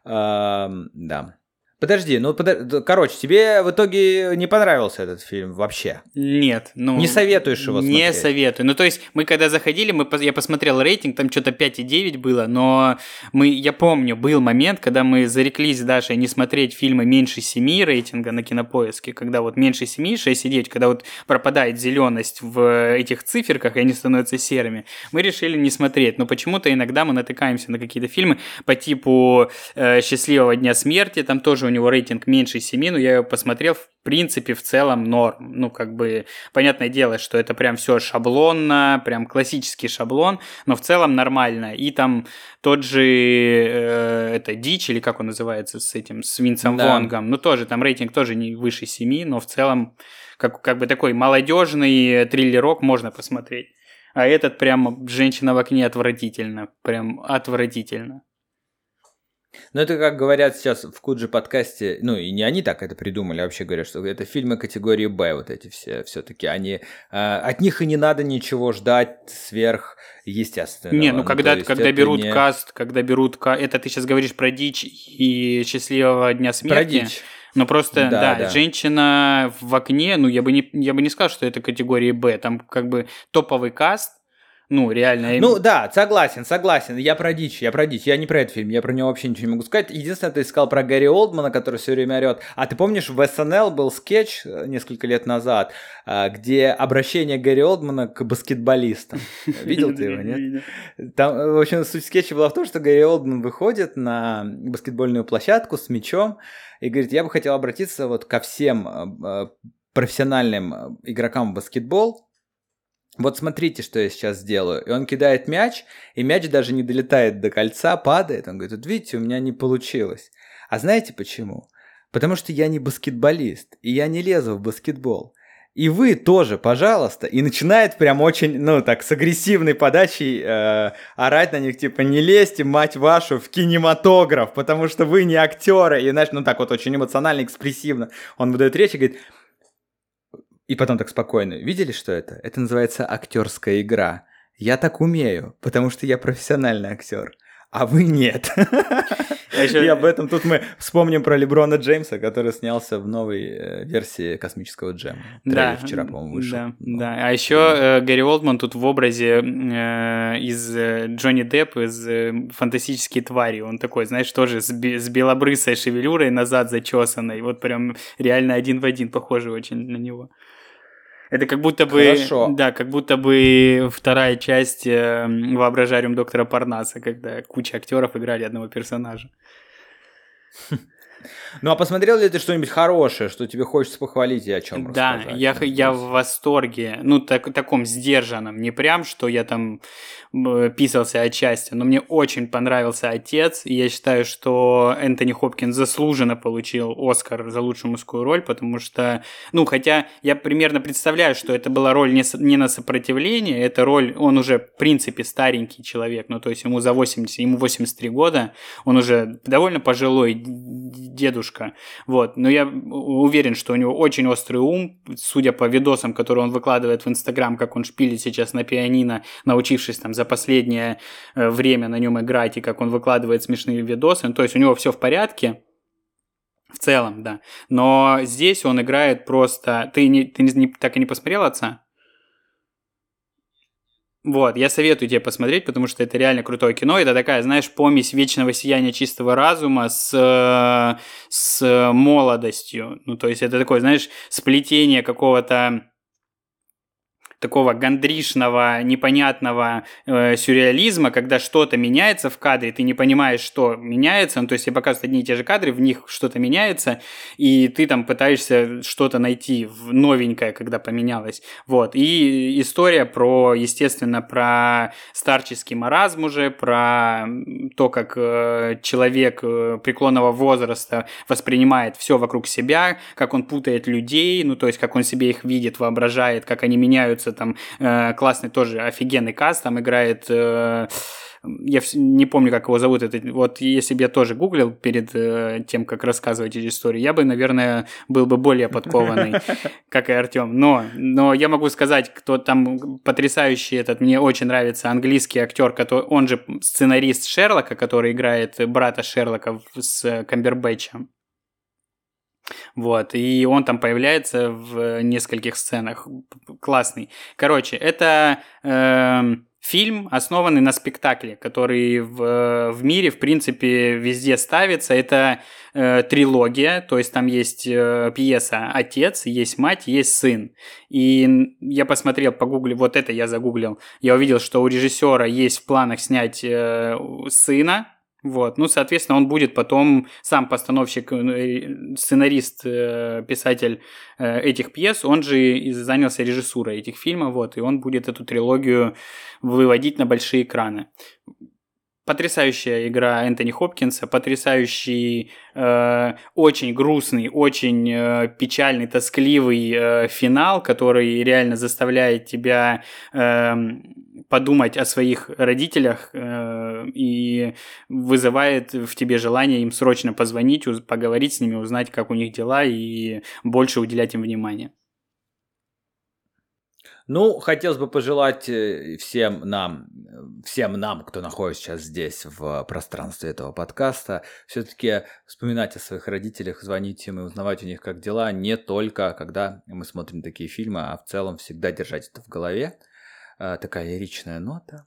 А, да. Подожди, ну, под... короче, тебе в итоге не понравился этот фильм вообще? Нет, ну... Не советуешь его смотреть? Не советую. Ну, то есть, мы когда заходили, мы, я посмотрел рейтинг, там что-то 5,9 было, но мы, я помню, был момент, когда мы зареклись с Дашей не смотреть фильмы меньше 7 рейтинга на Кинопоиске, когда вот меньше 7, 6,9, когда вот пропадает зеленость в этих циферках, и они становятся серыми, мы решили не смотреть. Но почему-то иногда мы натыкаемся на какие-то фильмы по типу э, «Счастливого дня смерти», там тоже у него рейтинг меньше 7, но я его посмотрел, в принципе, в целом норм. Ну, как бы, понятное дело, что это прям все шаблонно, прям классический шаблон, но в целом нормально. И там тот же, э, это Дичь, или как он называется, с этим, с Винсом да. Вонгом, ну, тоже, там рейтинг тоже не выше 7, но в целом, как, как бы такой молодежный триллерок можно посмотреть. А этот прям «Женщина в окне» отвратительно. Прям отвратительно. Ну, это как говорят сейчас в Куджи подкасте, ну, и не они так это придумали, а вообще говорят, что это фильмы категории Б, вот эти все, все-таки они, э, от них и не надо ничего ждать сверх естественного. Не, ну, когда, ну, когда берут не... каст, когда берут, это ты сейчас говоришь про Дичь и Счастливого Дня Смерти. Про Дичь. Но просто, да, да, да, женщина в окне, ну, я бы, не, я бы не сказал, что это категория Б, там как бы топовый каст, ну, реально. Ну, да, согласен, согласен. Я про дичь, я про дичь. Я не про этот фильм, я про него вообще ничего не могу сказать. Единственное, ты сказал про Гарри Олдмана, который все время орет. А ты помнишь, в СНЛ был скетч э, несколько лет назад, э, где обращение Гарри Олдмана к баскетболистам. [LAUGHS] Видел ты его, нет? Там, в общем, суть скетча была в том, что Гарри Олдман выходит на баскетбольную площадку с мячом и говорит, я бы хотел обратиться вот ко всем э, профессиональным игрокам в баскетбол, вот смотрите, что я сейчас сделаю. И он кидает мяч, и мяч даже не долетает до кольца, падает. Он говорит, вот видите, у меня не получилось. А знаете почему? Потому что я не баскетболист, и я не лезу в баскетбол. И вы тоже, пожалуйста. И начинает прям очень, ну так, с агрессивной подачей э, орать на них, типа, не лезьте, мать вашу, в кинематограф, потому что вы не актеры. И, знаешь, ну так вот очень эмоционально, экспрессивно. Он выдает речь и говорит, и потом так спокойно. Видели, что это? Это называется актерская игра. Я так умею, потому что я профессиональный актер. А вы нет. И об этом тут мы вспомним про Леброна Джеймса, который снялся в новой э, версии космического джема. Да, вчера, по-моему, вышел. Да, да. А еще э, Гарри Олдман тут в образе э, из Джонни Депп, из «Фантастические твари». Он такой, знаешь, тоже с, с белобрысой шевелюрой назад зачесанной. Вот прям реально один в один похожий очень на него. Это как будто бы... Хорошо. Да, как будто бы вторая часть э, воображариум доктора Парнаса, когда куча актеров играли одного персонажа. [LAUGHS] Ну а посмотрел ли ты что-нибудь хорошее, что тебе хочется похвалить и о чем да, рассказать? Да, я, я в восторге. Ну, так, таком сдержанном. Не прям, что я там писался отчасти, но мне очень понравился «Отец», и я считаю, что Энтони Хопкинс заслуженно получил Оскар за лучшую мужскую роль, потому что, ну, хотя я примерно представляю, что это была роль не, не на сопротивление, это роль, он уже, в принципе, старенький человек, ну, то есть ему за 80, ему 83 года, он уже довольно пожилой дедушка, вот, но я уверен, что у него очень острый ум, судя по видосам, которые он выкладывает в Инстаграм, как он шпилит сейчас на пианино, научившись там за последнее э, время на нем играть, и как он выкладывает смешные видосы, ну, то есть у него все в порядке, в целом, да. Но здесь он играет просто... Ты, не, ты не, так и не посмотрел отца? Вот, я советую тебе посмотреть, потому что это реально крутое кино. Это такая, знаешь, помесь вечного сияния чистого разума с, э, с молодостью. Ну, то есть это такое, знаешь, сплетение какого-то такого гандришного, непонятного э, сюрреализма, когда что-то меняется в кадре, ты не понимаешь, что меняется, ну, то есть тебе показывают одни и те же кадры, в них что-то меняется, и ты там пытаешься что-то найти в новенькое, когда поменялось. Вот. И история про, естественно, про старческий маразм уже, про то, как э, человек э, преклонного возраста воспринимает все вокруг себя, как он путает людей, ну, то есть как он себе их видит, воображает, как они меняются нравится, там э, классный тоже офигенный каст, там играет... Э, я не помню, как его зовут. Это, вот если бы я тоже гуглил перед э, тем, как рассказывать эти истории, я бы, наверное, был бы более подкованный, [LAUGHS] как и Артем. Но, но я могу сказать, кто там потрясающий этот, мне очень нравится английский актер, который, он же сценарист Шерлока, который играет брата Шерлока с Камбербэтчем. Вот, и он там появляется в нескольких сценах. Классный. Короче, это э, фильм, основанный на спектакле, который в, в мире, в принципе, везде ставится. Это э, трилогия, то есть там есть э, пьеса «Отец», есть мать, есть сын. И я посмотрел, погуглил, вот это я загуглил. Я увидел, что у режиссера есть в планах снять э, сына, вот, ну, соответственно, он будет потом сам постановщик, э, сценарист, э, писатель э, этих пьес, он же занялся режиссурой этих фильмов, вот, и он будет эту трилогию выводить на большие экраны. Потрясающая игра Энтони Хопкинса, потрясающий, э, очень грустный, очень э, печальный, тоскливый э, финал, который реально заставляет тебя э, подумать о своих родителях э, и вызывает в тебе желание им срочно позвонить, поговорить с ними, узнать, как у них дела и больше уделять им внимания. Ну, хотелось бы пожелать э, всем нам, всем нам, кто находится сейчас здесь в пространстве этого подкаста, все-таки вспоминать о своих родителях, звонить им и узнавать у них, как дела, не только когда мы смотрим такие фильмы, а в целом всегда держать это в голове. А, такая лиричная нота.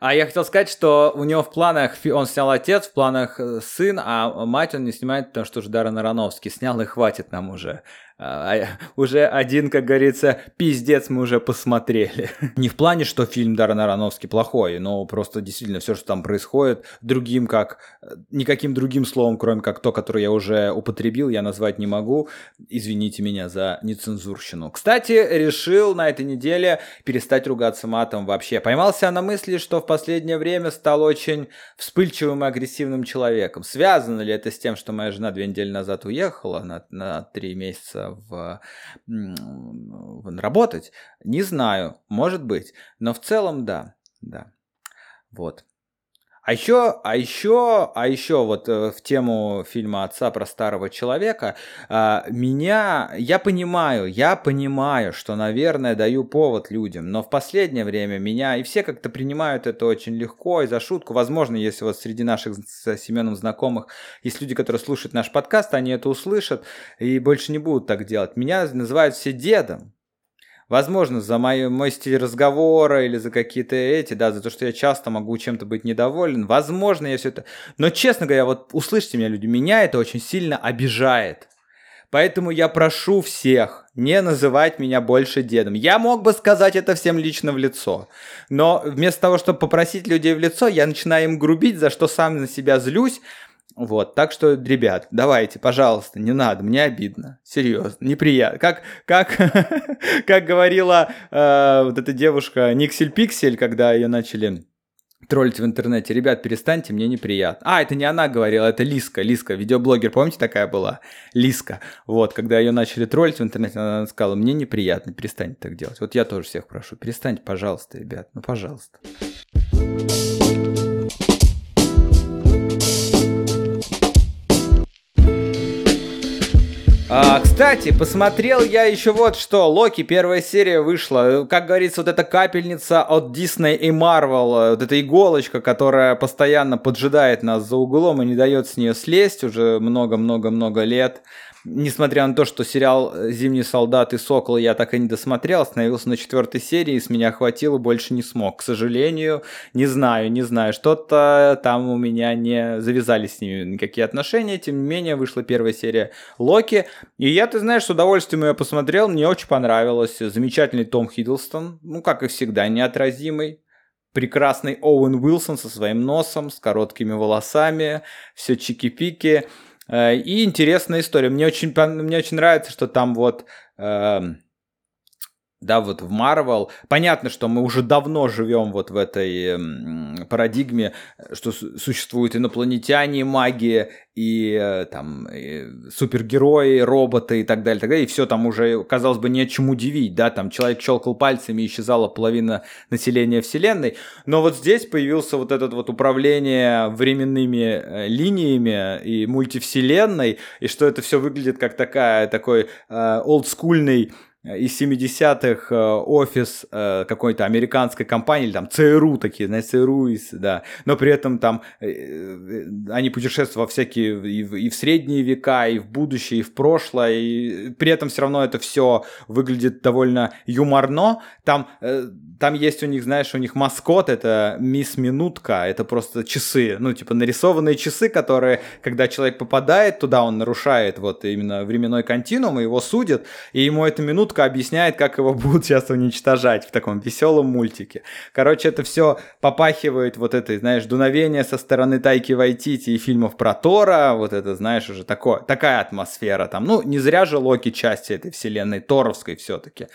А я хотел сказать, что у него в планах, он снял отец, в планах э, сын, а мать он не снимает, потому что уже Даррен Ароновский снял, и хватит нам уже а, а, уже один, как говорится, пиздец мы уже посмотрели. [LAUGHS] Не в плане, что фильм Даррена Аронофски плохой, но просто действительно все, что там происходит, другим как, никаким другим словом, кроме как то, которое я уже употребил, я назвать не могу. Извините меня за нецензурщину. Кстати, решил на этой неделе перестать ругаться матом вообще. Поймался на мысли, что в последнее время стал очень вспыльчивым и агрессивным человеком. Связано ли это с тем, что моя жена две недели назад уехала на, на три месяца в, в работать, не знаю, может быть, но в целом да, да, вот. А еще, а еще, а еще вот э, в тему фильма «Отца про старого человека» а, меня, я понимаю, я понимаю, что, наверное, даю повод людям, но в последнее время меня, и все как-то принимают это очень легко и за шутку. Возможно, если вот среди наших с Семеном знакомых есть люди, которые слушают наш подкаст, они это услышат и больше не будут так делать. Меня называют все дедом. Возможно, за мой, мой стиль разговора или за какие-то эти, да, за то, что я часто могу чем-то быть недоволен. Возможно, я все это... Но, честно говоря, вот услышьте меня, люди, меня это очень сильно обижает. Поэтому я прошу всех не называть меня больше дедом. Я мог бы сказать это всем лично в лицо. Но вместо того, чтобы попросить людей в лицо, я начинаю им грубить, за что сам на себя злюсь. Вот, так что, ребят, давайте, пожалуйста, не надо, мне обидно, серьезно, неприятно. Как, как, [LAUGHS] как говорила э, вот эта девушка Никсель Пиксель, когда ее начали троллить в интернете, ребят, перестаньте, мне неприятно. А, это не она говорила, это Лиска, Лиска, видеоблогер, помните, такая была? Лиска. Вот, когда ее начали троллить в интернете, она сказала, мне неприятно, перестаньте так делать. Вот я тоже всех прошу, перестаньте, пожалуйста, ребят, ну пожалуйста. А, кстати, посмотрел я еще вот что. Локи, первая серия вышла. Как говорится, вот эта капельница от Disney и Marvel, вот эта иголочка, которая постоянно поджидает нас за углом и не дает с нее слезть уже много-много-много лет несмотря на то, что сериал «Зимний солдат» и «Сокол» я так и не досмотрел, остановился на четвертой серии, с меня хватило, больше не смог. К сожалению, не знаю, не знаю, что-то там у меня не завязались с ними никакие отношения, тем не менее, вышла первая серия «Локи», и я, ты знаешь, с удовольствием ее посмотрел, мне очень понравилось. Замечательный Том Хиддлстон, ну, как и всегда, неотразимый, прекрасный Оуэн Уилсон со своим носом, с короткими волосами, все чики-пики. Э, и интересная история. Мне очень, мне очень нравится, что там вот э, да, вот в Marvel. Понятно, что мы уже давно живем вот в этой парадигме, что существуют инопланетяне, магия и э, там и супергерои, роботы и так далее, так далее. И все там уже, казалось бы, нечем удивить, да, там человек щелкал пальцами и исчезала половина населения Вселенной. Но вот здесь появился вот этот вот управление временными э, линиями и мультивселенной, и что это все выглядит как такая, такой э, олдскульный из 70-х э, офис э, какой-то американской компании, или там ЦРУ такие, знаете, ЦРУ, да, но при этом там э, они путешествуют во всякие и в, и в средние века, и в будущее, и в прошлое, и при этом все равно это все выглядит довольно юморно. Там, там есть у них, знаешь, у них маскот, это мисс Минутка, это просто часы, ну, типа нарисованные часы, которые, когда человек попадает туда, он нарушает вот именно временной континуум, его судят, и ему эта минутка шутка объясняет, как его будут сейчас уничтожать в таком веселом мультике. Короче, это все попахивает вот этой, знаешь, дуновение со стороны Тайки Вайтити и фильмов про Тора, вот это, знаешь, уже такое, такая атмосфера там. Ну, не зря же Локи части этой вселенной Торовской все-таки.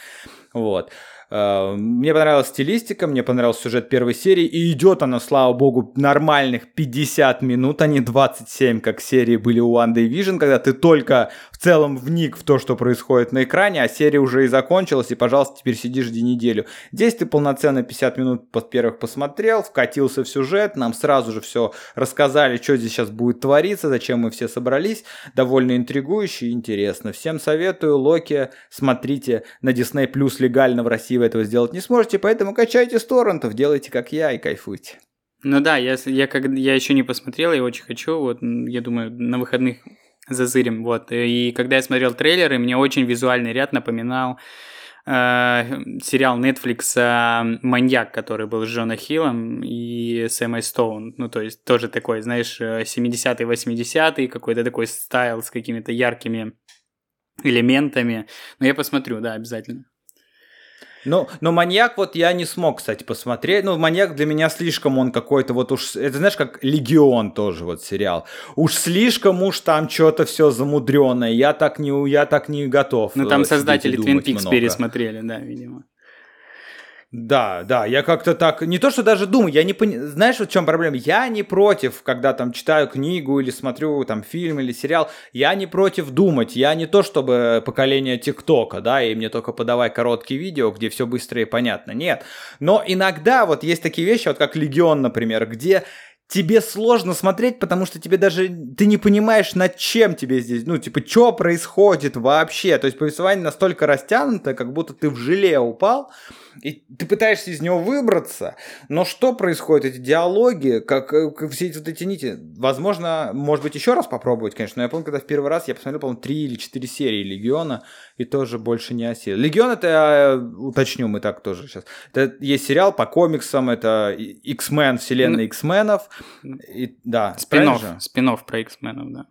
Вот. Э, мне понравилась стилистика, мне понравился сюжет первой серии, и идет она, слава богу, нормальных 50 минут, а не 27, как серии были у One Day Vision, когда ты только целом вник в то, что происходит на экране, а серия уже и закончилась, и, пожалуйста, теперь сидишь жди неделю. Здесь ты полноценно 50 минут под первых посмотрел, вкатился в сюжет, нам сразу же все рассказали, что здесь сейчас будет твориться, зачем мы все собрались, довольно интригующе и интересно. Всем советую, Локи, смотрите на Disney Plus легально в России вы этого сделать не сможете, поэтому качайте с торрентов, делайте как я и кайфуйте. Ну да, я, я, как, я еще не посмотрел, я очень хочу, вот, я думаю, на выходных зазырим, вот. И когда я смотрел трейлеры, мне очень визуальный ряд напоминал э, сериал Netflix э, «Маньяк», который был с Джона Хиллом и с Эммой Стоун. Ну, то есть тоже такой, знаешь, 70-й, 80-й, какой-то такой стайл с какими-то яркими элементами. Но я посмотрю, да, обязательно. Ну, но маньяк вот я не смог, кстати, посмотреть. Ну, маньяк для меня слишком он какой-то вот уж... Это знаешь, как Легион тоже вот сериал. Уж слишком уж там что-то все замудренное. Я так не, я так не готов. Ну, там э, создатели Twin Peaks пересмотрели, да, видимо. Да, да, я как-то так, не то что даже думаю, я не понимаю, знаешь, в чем проблема? Я не против, когда там читаю книгу или смотрю там фильм или сериал, я не против думать, я не то чтобы поколение ТикТока, да, и мне только подавай короткие видео, где все быстро и понятно, нет. Но иногда вот есть такие вещи, вот как Легион, например, где тебе сложно смотреть, потому что тебе даже ты не понимаешь, над чем тебе здесь, ну, типа, что происходит вообще. То есть повествование настолько растянуто, как будто ты в желе упал, и ты пытаешься из него выбраться, но что происходит, эти диалоги, как, как все эти вот эти нити, возможно, может быть, еще раз попробовать, конечно, но я помню, когда в первый раз я посмотрел, по-моему, три или четыре серии Легиона, и тоже больше не осел. Легион это, я уточню, мы так тоже сейчас, это есть сериал по комиксам, это X-Men, вселенная X-менов, и, да. Спинов, спинов про X-менов, да.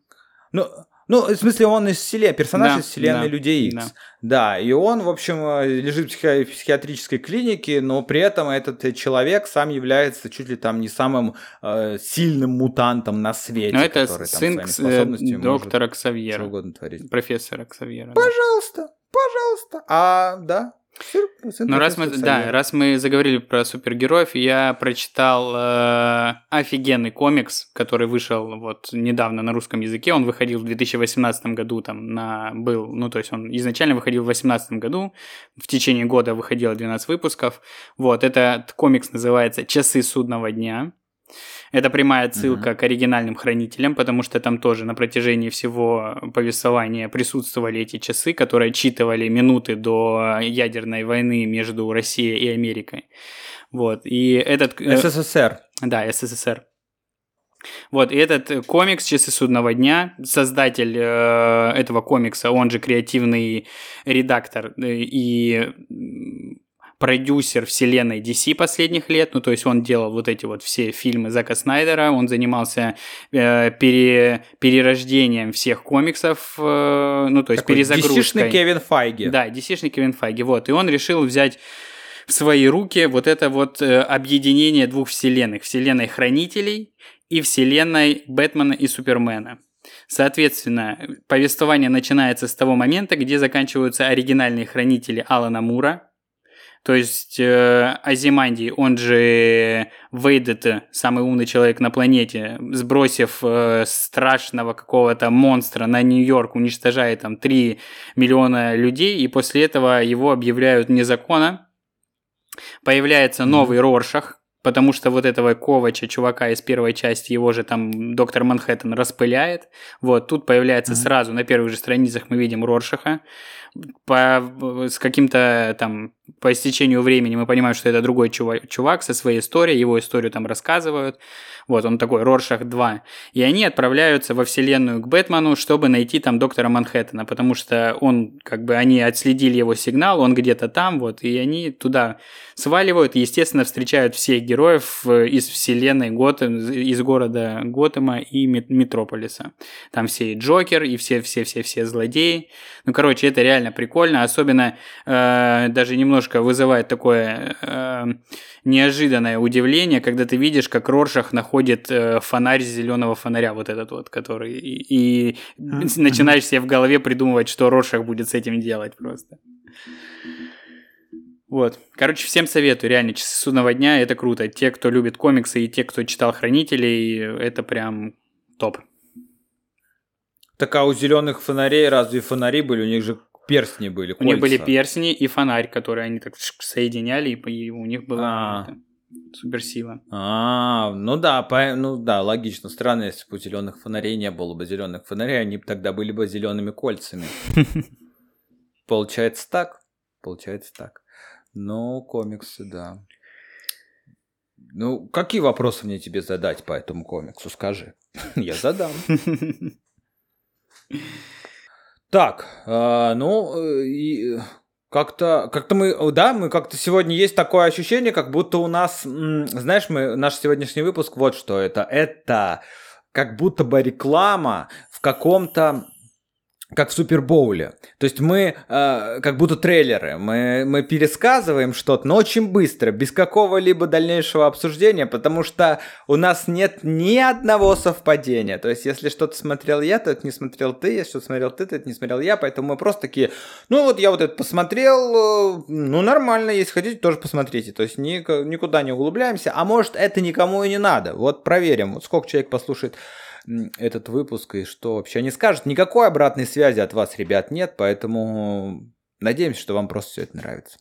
Ну, ну, в смысле, он из вселенной, персонаж да, из вселенной да, Людей Икс. Да. да, и он, в общем, э, лежит в психи- психиатрической клинике, но при этом этот человек сам является чуть ли там не самым э, сильным мутантом на свете. Но это который, сын там, э, доктора Ксавьера. Что угодно творить. Профессора Ксавьера. Пожалуйста, да. пожалуйста. А, да, ну, раз мы, да, раз мы заговорили про супергероев, я прочитал э, офигенный комикс, который вышел вот недавно на русском языке. Он выходил в 2018 году, там на был, ну то есть он изначально выходил в 2018 году, в течение года выходило 12 выпусков. Вот этот комикс называется "Часы судного дня". Это прямая отсылка mm-hmm. к оригинальным хранителям, потому что там тоже на протяжении всего повествования присутствовали эти часы, которые отчитывали минуты до ядерной войны между Россией и Америкой. Вот. И этот... Э, СССР. Да, СССР. Вот, и этот комикс «Часы судного дня», создатель э, этого комикса, он же креативный редактор э, и продюсер вселенной DC последних лет, ну то есть он делал вот эти вот все фильмы Зака Снайдера, он занимался э, пере, перерождением всех комиксов, э, ну то есть Такой перезагрузкой. dc Кевин Файги. Да, dc Кевин Файги, вот, и он решил взять в свои руки вот это вот э, объединение двух вселенных, вселенной Хранителей и вселенной Бэтмена и Супермена. Соответственно, повествование начинается с того момента, где заканчиваются оригинальные хранители Алана Мура, то есть э, Азиманди, он же Вейдет, самый умный человек на планете, сбросив э, страшного какого-то монстра на Нью-Йорк, уничтожает там 3 миллиона людей, и после этого его объявляют незаконно. Появляется новый mm-hmm. Роршах, потому что вот этого Ковача, чувака из первой части, его же там доктор Манхэттен распыляет. Вот, тут появляется mm-hmm. сразу, на первых же страницах мы видим Роршаха. По, с каким-то там по истечению времени мы понимаем, что это другой чувак, чувак со своей историей, его историю там рассказывают. Вот, он такой, Роршах 2. И они отправляются во вселенную к Бэтмену, чтобы найти там доктора Манхэттена, потому что он, как бы, они отследили его сигнал, он где-то там, вот, и они туда сваливают, и, естественно, встречают всех героев э, из вселенной Готэм, из города Готэма и Метрополиса. Там все и Джокер, и все-все-все-все злодеи. Ну, короче, это реально прикольно, особенно э, даже немножко вызывает такое э, неожиданное удивление, когда ты видишь, как Роршах находит э, фонарь зеленого фонаря, вот этот вот, который, и, и начинаешь себе в голове придумывать, что Роршах будет с этим делать просто. Вот. Короче, всем советую, реально, часы судного дня, это круто. Те, кто любит комиксы и те, кто читал Хранителей, это прям топ. Так а у зеленых фонарей разве фонари были? У них же перстни были, У них были перстни и фонарь, который они так соединяли, и у них была А. это, суперсила. А, ну да, по- ну да, логично. Странно, если бы у зеленых фонарей не было бы зеленых фонарей, они бы тогда были бы зелеными кольцами. [LAUGHS] Получается так. Получается так. Ну, комиксы, да. Ну, какие вопросы мне тебе задать по этому комиксу, скажи. [LAUGHS] Я задам. [LAUGHS] Так, а, ну, э, и как-то, как-то мы, да, мы как-то сегодня есть такое ощущение, как будто у нас, знаешь, мы, наш сегодняшний выпуск, вот что это, это как будто бы реклама в каком-то как в Супербоуле. То есть мы э, как будто трейлеры, мы, мы пересказываем что-то, но очень быстро, без какого-либо дальнейшего обсуждения, потому что у нас нет ни одного совпадения. То есть если что-то смотрел я, то это не смотрел ты, если что-то смотрел ты, то это не смотрел я, поэтому мы просто такие, ну вот я вот это посмотрел, э, ну нормально, если хотите, тоже посмотрите. То есть ни- никуда не углубляемся, а может это никому и не надо. Вот проверим, вот сколько человек послушает этот выпуск и что вообще они скажут. Никакой обратной связи от вас, ребят, нет, поэтому надеемся, что вам просто все это нравится.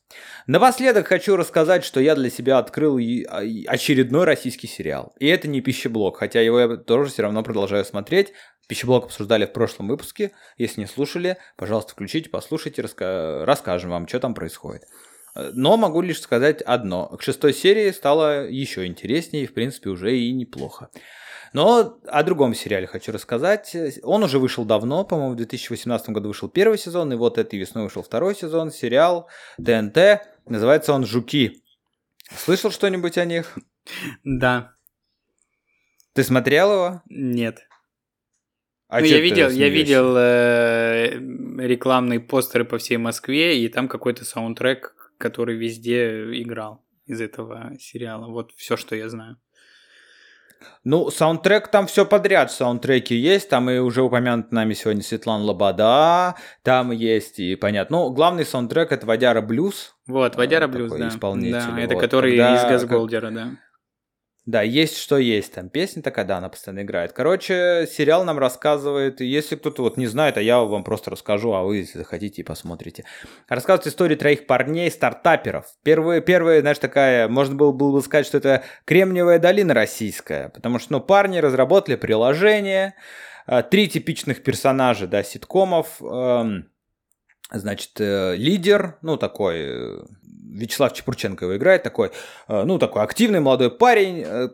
Напоследок хочу рассказать, что я для себя открыл а- очередной российский сериал. И это не пищеблок, хотя его я тоже все равно продолжаю смотреть. Пищеблок обсуждали в прошлом выпуске. Если не слушали, пожалуйста, включите, послушайте, раска- расскажем вам, что там происходит. Но могу лишь сказать одно. К шестой серии стало еще интереснее, и, в принципе, уже и неплохо. Но о другом сериале хочу рассказать. Он уже вышел давно, по-моему, в 2018 году вышел первый сезон, и вот этой весной вышел второй сезон. Сериал ТНТ, называется он «Жуки». Слышал что-нибудь о них? Да, Ты смотрел его? нет. А ну, я видел, я видел э, рекламные постеры по всей Москве, и там какой-то саундтрек, который везде играл из этого сериала. Вот все, что я знаю. Ну, саундтрек там все подряд. Саундтреки есть. Там и уже упомянут нами сегодня Светлана Лобода. Там есть и понятно. Ну, главный саундтрек это Вадяра Блюз. Вот, Вадяра А, Блюз, да. исполнитель, Да, это вот. который Когда из как- Газголдера, да. Да, есть что есть. Там песня такая, да, она постоянно играет. Короче, сериал нам рассказывает, если кто-то вот не знает, а я вам просто расскажу, а вы, если захотите, посмотрите. Рассказывает историю троих парней, стартаперов. Первые, первые, знаешь, такая, можно было, было бы сказать, что это Кремниевая долина российская, потому что, ну, парни разработали приложение, а, три типичных персонажа, да, ситкомов, эм, значит, э, лидер, ну, такой, э, Вячеслав Чепурченко его играет, такой, э, ну, такой активный молодой парень, э,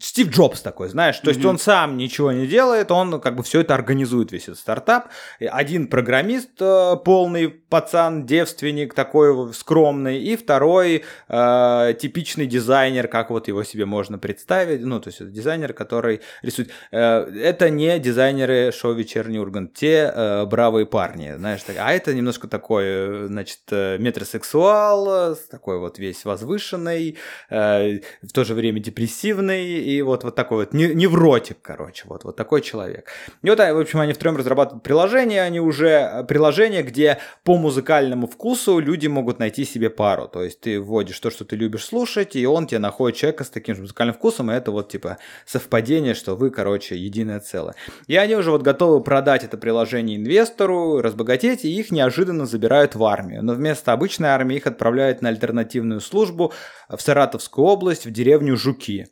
Стив Джобс такой, знаешь, то есть Мгм. он сам ничего не делает, он как бы все это организует, весь этот стартап. Один программист, э, полный пацан, девственник, такой скромный, и второй э, типичный дизайнер, как вот его себе можно представить, ну, то есть это дизайнер, который рисует. Э, это не дизайнеры шоу «Вечерний Ургант», те э, бравые парни, знаешь, так- а это немножко такой, э, значит, э, метросексуал, э, такой вот весь возвышенный, э, в то же время депрессивный, и вот, вот такой вот не- невротик, короче, вот, вот такой человек. И вот, а, в общем, они втроем разрабатывают приложение, они уже э, приложение, где по музыкальному вкусу люди могут найти себе пару, то есть ты вводишь то, что ты любишь слушать, и он тебе находит человека с таким же музыкальным вкусом, и это вот типа совпадение, что вы, короче, единое целое. И они уже вот готовы продать это приложение инвестору, разбогатеть, и их неожиданно забирают в армию. Но вместо обычной армии их отправляют на альтернативную службу в Саратовскую область, в деревню Жуки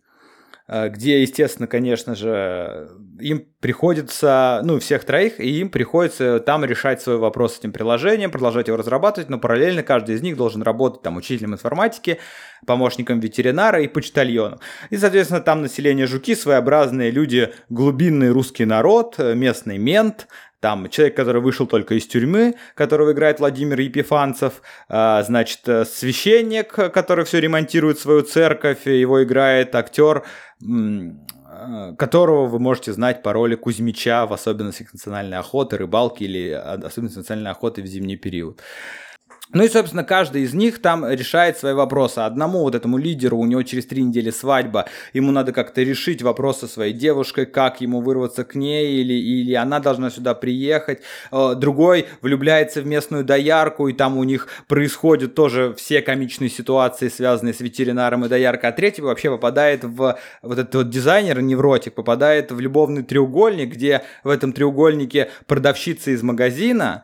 где, естественно, конечно же, им приходится, ну, всех троих, и им приходится там решать свой вопрос с этим приложением, продолжать его разрабатывать, но параллельно каждый из них должен работать там учителем информатики, помощником ветеринара и почтальоном. И, соответственно, там население Жуки, своеобразные люди, глубинный русский народ, э, местный мент, там человек, который вышел только из тюрьмы, которого играет Владимир Епифанцев, а, значит, э, священник, который все ремонтирует свою церковь, его играет актер, э, которого вы можете знать по роли Кузьмича в особенностях национальной охоты, рыбалки или а, особенностях национальной охоты в зимний период. Ну и, собственно, каждый из них там решает свои вопросы. Одному вот этому лидеру, у него через три недели свадьба, ему надо как-то решить вопросы своей девушкой, как ему вырваться к ней, или, или она должна сюда приехать. Э, другой влюбляется в местную доярку, и там у них происходят тоже все комичные ситуации, связанные с ветеринаром и дояркой. А третий вообще попадает в вот этот вот дизайнер, невротик, попадает в любовный треугольник, где в этом треугольнике продавщица из магазина,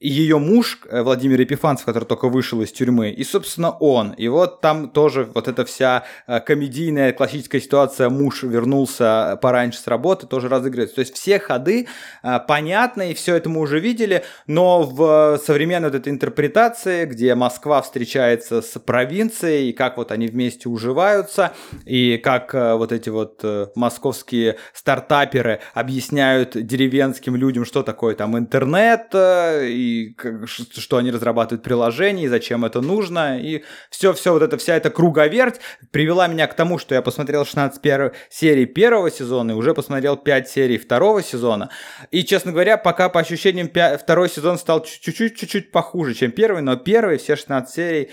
ее муж э, Владимир Епифанцев, который только вышел из тюрьмы, и, собственно, он. И вот там тоже вот эта вся э, комедийная классическая ситуация, муж вернулся пораньше с работы, тоже разыгрывается. То есть все ходы э, понятны, и все это мы уже видели, но в современной вот этой интерпретации, где Москва встречается с провинцией, и как вот они вместе уживаются, и как вот эти вот московские стартаперы объясняют деревенским людям, что такое там интернет, и что они разрабатывают приложение, и зачем это нужно, и все-все вот это, вся эта круговерть привела меня к тому, что я посмотрел 16 пер... серий первого сезона и уже посмотрел 5 серий второго сезона, и, честно говоря, пока по ощущениям 5... второй сезон стал чуть-чуть, похуже, чем первый, но первый, все 16 серий,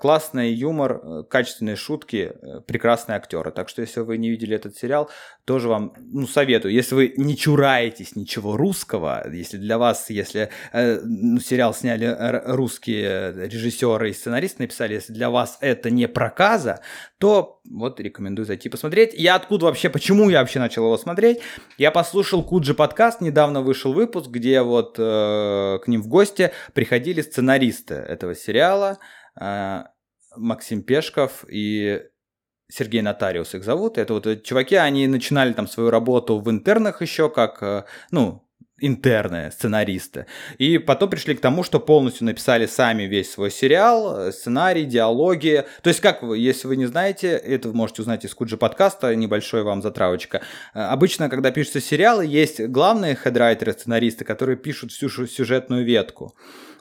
классный юмор, э, качественные шутки, э, прекрасные актеры. Так что, если вы не видели этот сериал, тоже вам ну, советую. Если вы не чураетесь ничего русского, если для вас, если ну, сериал сняли русские режиссеры и сценаристы написали, если для вас это не проказа, то вот рекомендую зайти посмотреть. Я откуда вообще, почему я вообще начал его смотреть? Я послушал Куджи подкаст, недавно вышел выпуск, где вот э, к ним в гости приходили сценаристы этого сериала. А, Максим Пешков и Сергей Нотариус их зовут. Это вот чуваки, они начинали там свою работу в интернах еще, как, э, ну, интерны, сценаристы. И потом пришли к тому, что полностью написали сами весь свой сериал, э, сценарий, диалоги. То есть, как вы, если вы не знаете, это вы можете узнать из Куджи подкаста, небольшой вам затравочка. Э, обычно, когда пишутся сериалы, есть главные хедрайтеры, сценаристы, которые пишут всю сюжетную ветку.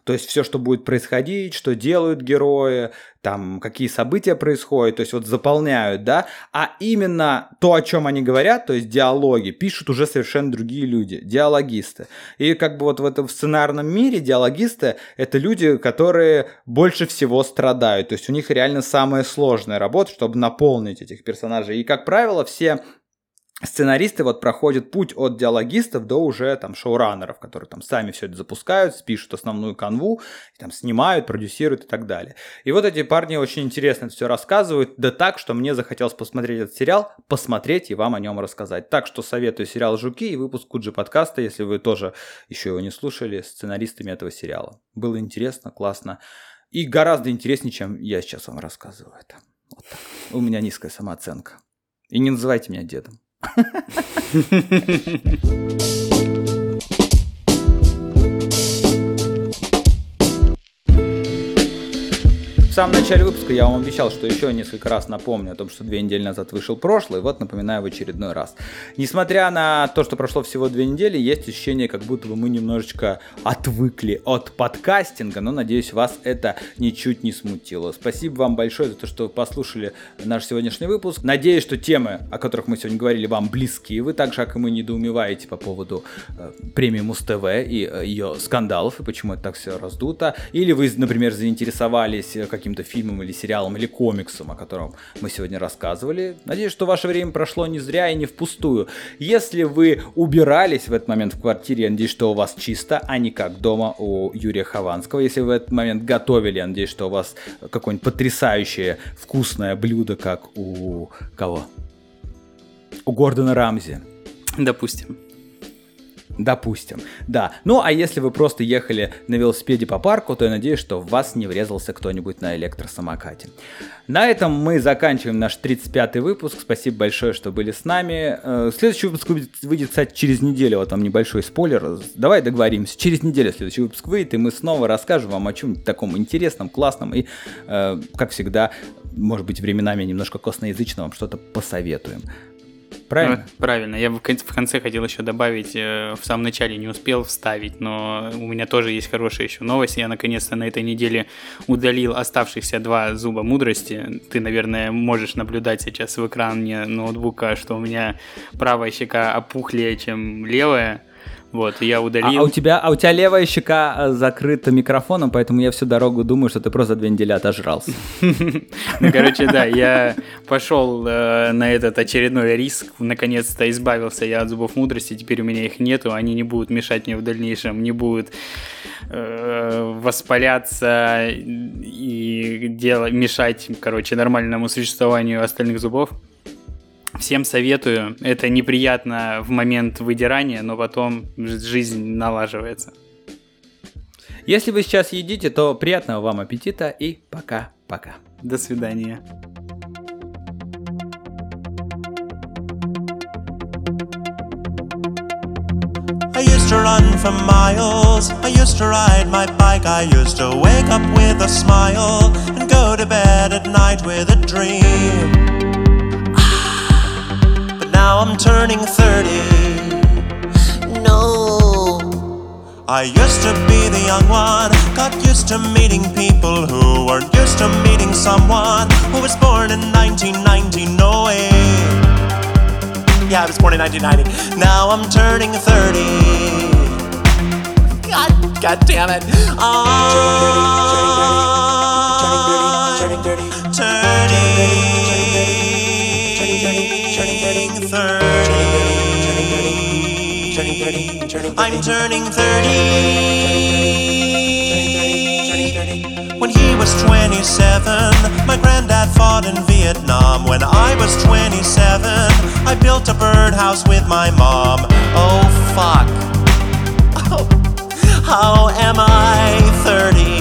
То есть все, что будет происходить, что делают герои, там какие события происходят, то есть вот заполняют, да, а именно то, о чем они говорят, то есть диалоги, пишут уже совершенно другие люди, диалогисты. И как бы вот в этом сценарном мире диалогисты — это люди, которые больше всего страдают, то есть у них реально самая сложная работа, чтобы наполнить этих персонажей. И, как правило, все сценаристы вот проходят путь от диалогистов до уже там шоураннеров, которые там сами все это запускают, пишут основную канву, там снимают, продюсируют и так далее. И вот эти парни очень интересно это все рассказывают, да так, что мне захотелось посмотреть этот сериал, посмотреть и вам о нем рассказать. Так что советую сериал «Жуки» и выпуск Куджи подкаста, если вы тоже еще его не слушали, сценаристами этого сериала. Было интересно, классно и гораздо интереснее, чем я сейчас вам рассказываю это. Вот так. У меня низкая самооценка. И не называйте меня дедом. Ha ha ha ha ha. Самом начале выпуска я вам обещал, что еще несколько раз напомню о том, что две недели назад вышел прошлый, вот напоминаю в очередной раз. Несмотря на то, что прошло всего две недели, есть ощущение, как будто бы мы немножечко отвыкли от подкастинга, но надеюсь, вас это ничуть не смутило. Спасибо вам большое за то, что вы послушали наш сегодняшний выпуск. Надеюсь, что темы, о которых мы сегодня говорили, вам близки. Вы так же, как и мы, недоумеваете по поводу э, премии Муз-ТВ и э, ее скандалов, и почему это так все раздуто. Или вы, например, заинтересовались э, каким каким-то фильмом или сериалом или комиксом, о котором мы сегодня рассказывали. Надеюсь, что ваше время прошло не зря и не впустую. Если вы убирались в этот момент в квартире, я надеюсь, что у вас чисто, а не как дома у Юрия Хованского. Если вы в этот момент готовили, я надеюсь, что у вас какое-нибудь потрясающее вкусное блюдо, как у кого? У Гордона Рамзи. Допустим. Допустим, да. Ну, а если вы просто ехали на велосипеде по парку, то я надеюсь, что в вас не врезался кто-нибудь на электросамокате. На этом мы заканчиваем наш 35-й выпуск. Спасибо большое, что были с нами. Э, следующий выпуск выйдет, кстати, через неделю. Вот там небольшой спойлер. Давай договоримся. Через неделю следующий выпуск выйдет, и мы снова расскажем вам о чем-нибудь таком интересном, классном и, э, как всегда, может быть, временами немножко косноязычно вам что-то посоветуем. Правильно? Ну, правильно. Я в конце хотел еще добавить, э, в самом начале не успел вставить, но у меня тоже есть хорошая еще новость. Я наконец-то на этой неделе удалил оставшихся два зуба мудрости. Ты, наверное, можешь наблюдать сейчас в экране ноутбука, что у меня правая щека опухлее, чем левая Вот, я удалил. А, а, у тебя, а у тебя левая щека э, закрыта микрофоном, поэтому я всю дорогу думаю, что ты просто две недели отожрался. [LAUGHS] Ну, короче, да, я пошел э, на этот очередной риск, наконец-то избавился я от зубов мудрости, теперь у меня их нету, они не будут мешать мне в дальнейшем, не будут э, воспаляться и делать, мешать, короче, нормальному существованию остальных зубов. Всем советую. Это неприятно в момент выдирания, но потом жизнь налаживается. Если вы сейчас едите, то приятного вам аппетита и пока-пока. До свидания. I used to run for miles. I used to ride my bike. I used to wake up with a smile and go to bed at night with a dream. Now I'm turning 30. No. I used to be the young one, got used to meeting people who weren't used to meeting someone who was born in 1990. No way. Yeah, I was born in 1990. Now I'm turning 30. God, God damn it. Oh, I'm turning 30. When he was 27, my granddad fought in Vietnam. When I was 27, I built a birdhouse with my mom. Oh, fuck. [LAUGHS] Oh, how am I 30?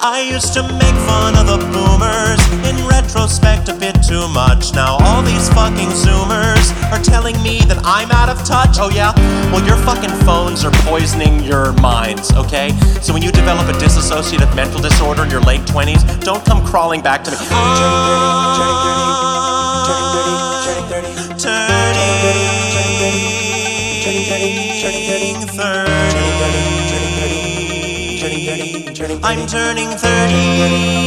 I used to make fun of the boomers. In retrospect, a bit too much. Now all these fucking zoomers are telling me that I'm out of touch. Oh yeah? Well, your fucking phones are poisoning your minds, okay? So when you develop a dissociative mental disorder in your late 20s, don't come crawling back to me. Turning I'm turning 30.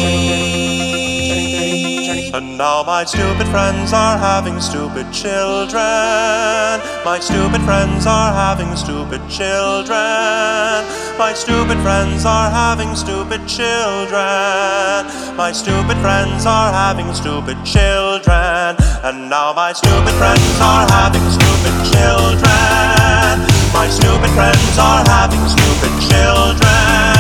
And now my stupid friends are having stupid children. My stupid friends are having stupid children. My stupid friends are having stupid children. My stupid friends are having stupid children. And now my stupid friends are having stupid children. My stupid friends are having stupid children.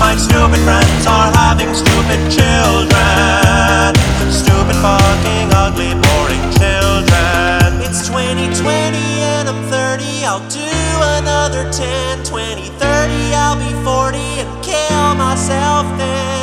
My stupid friends are having stupid children. Stupid, fucking, ugly, boring children. It's 2020 and I'm 30. I'll do another 10, 20, 30. I'll be 40 and kill myself then.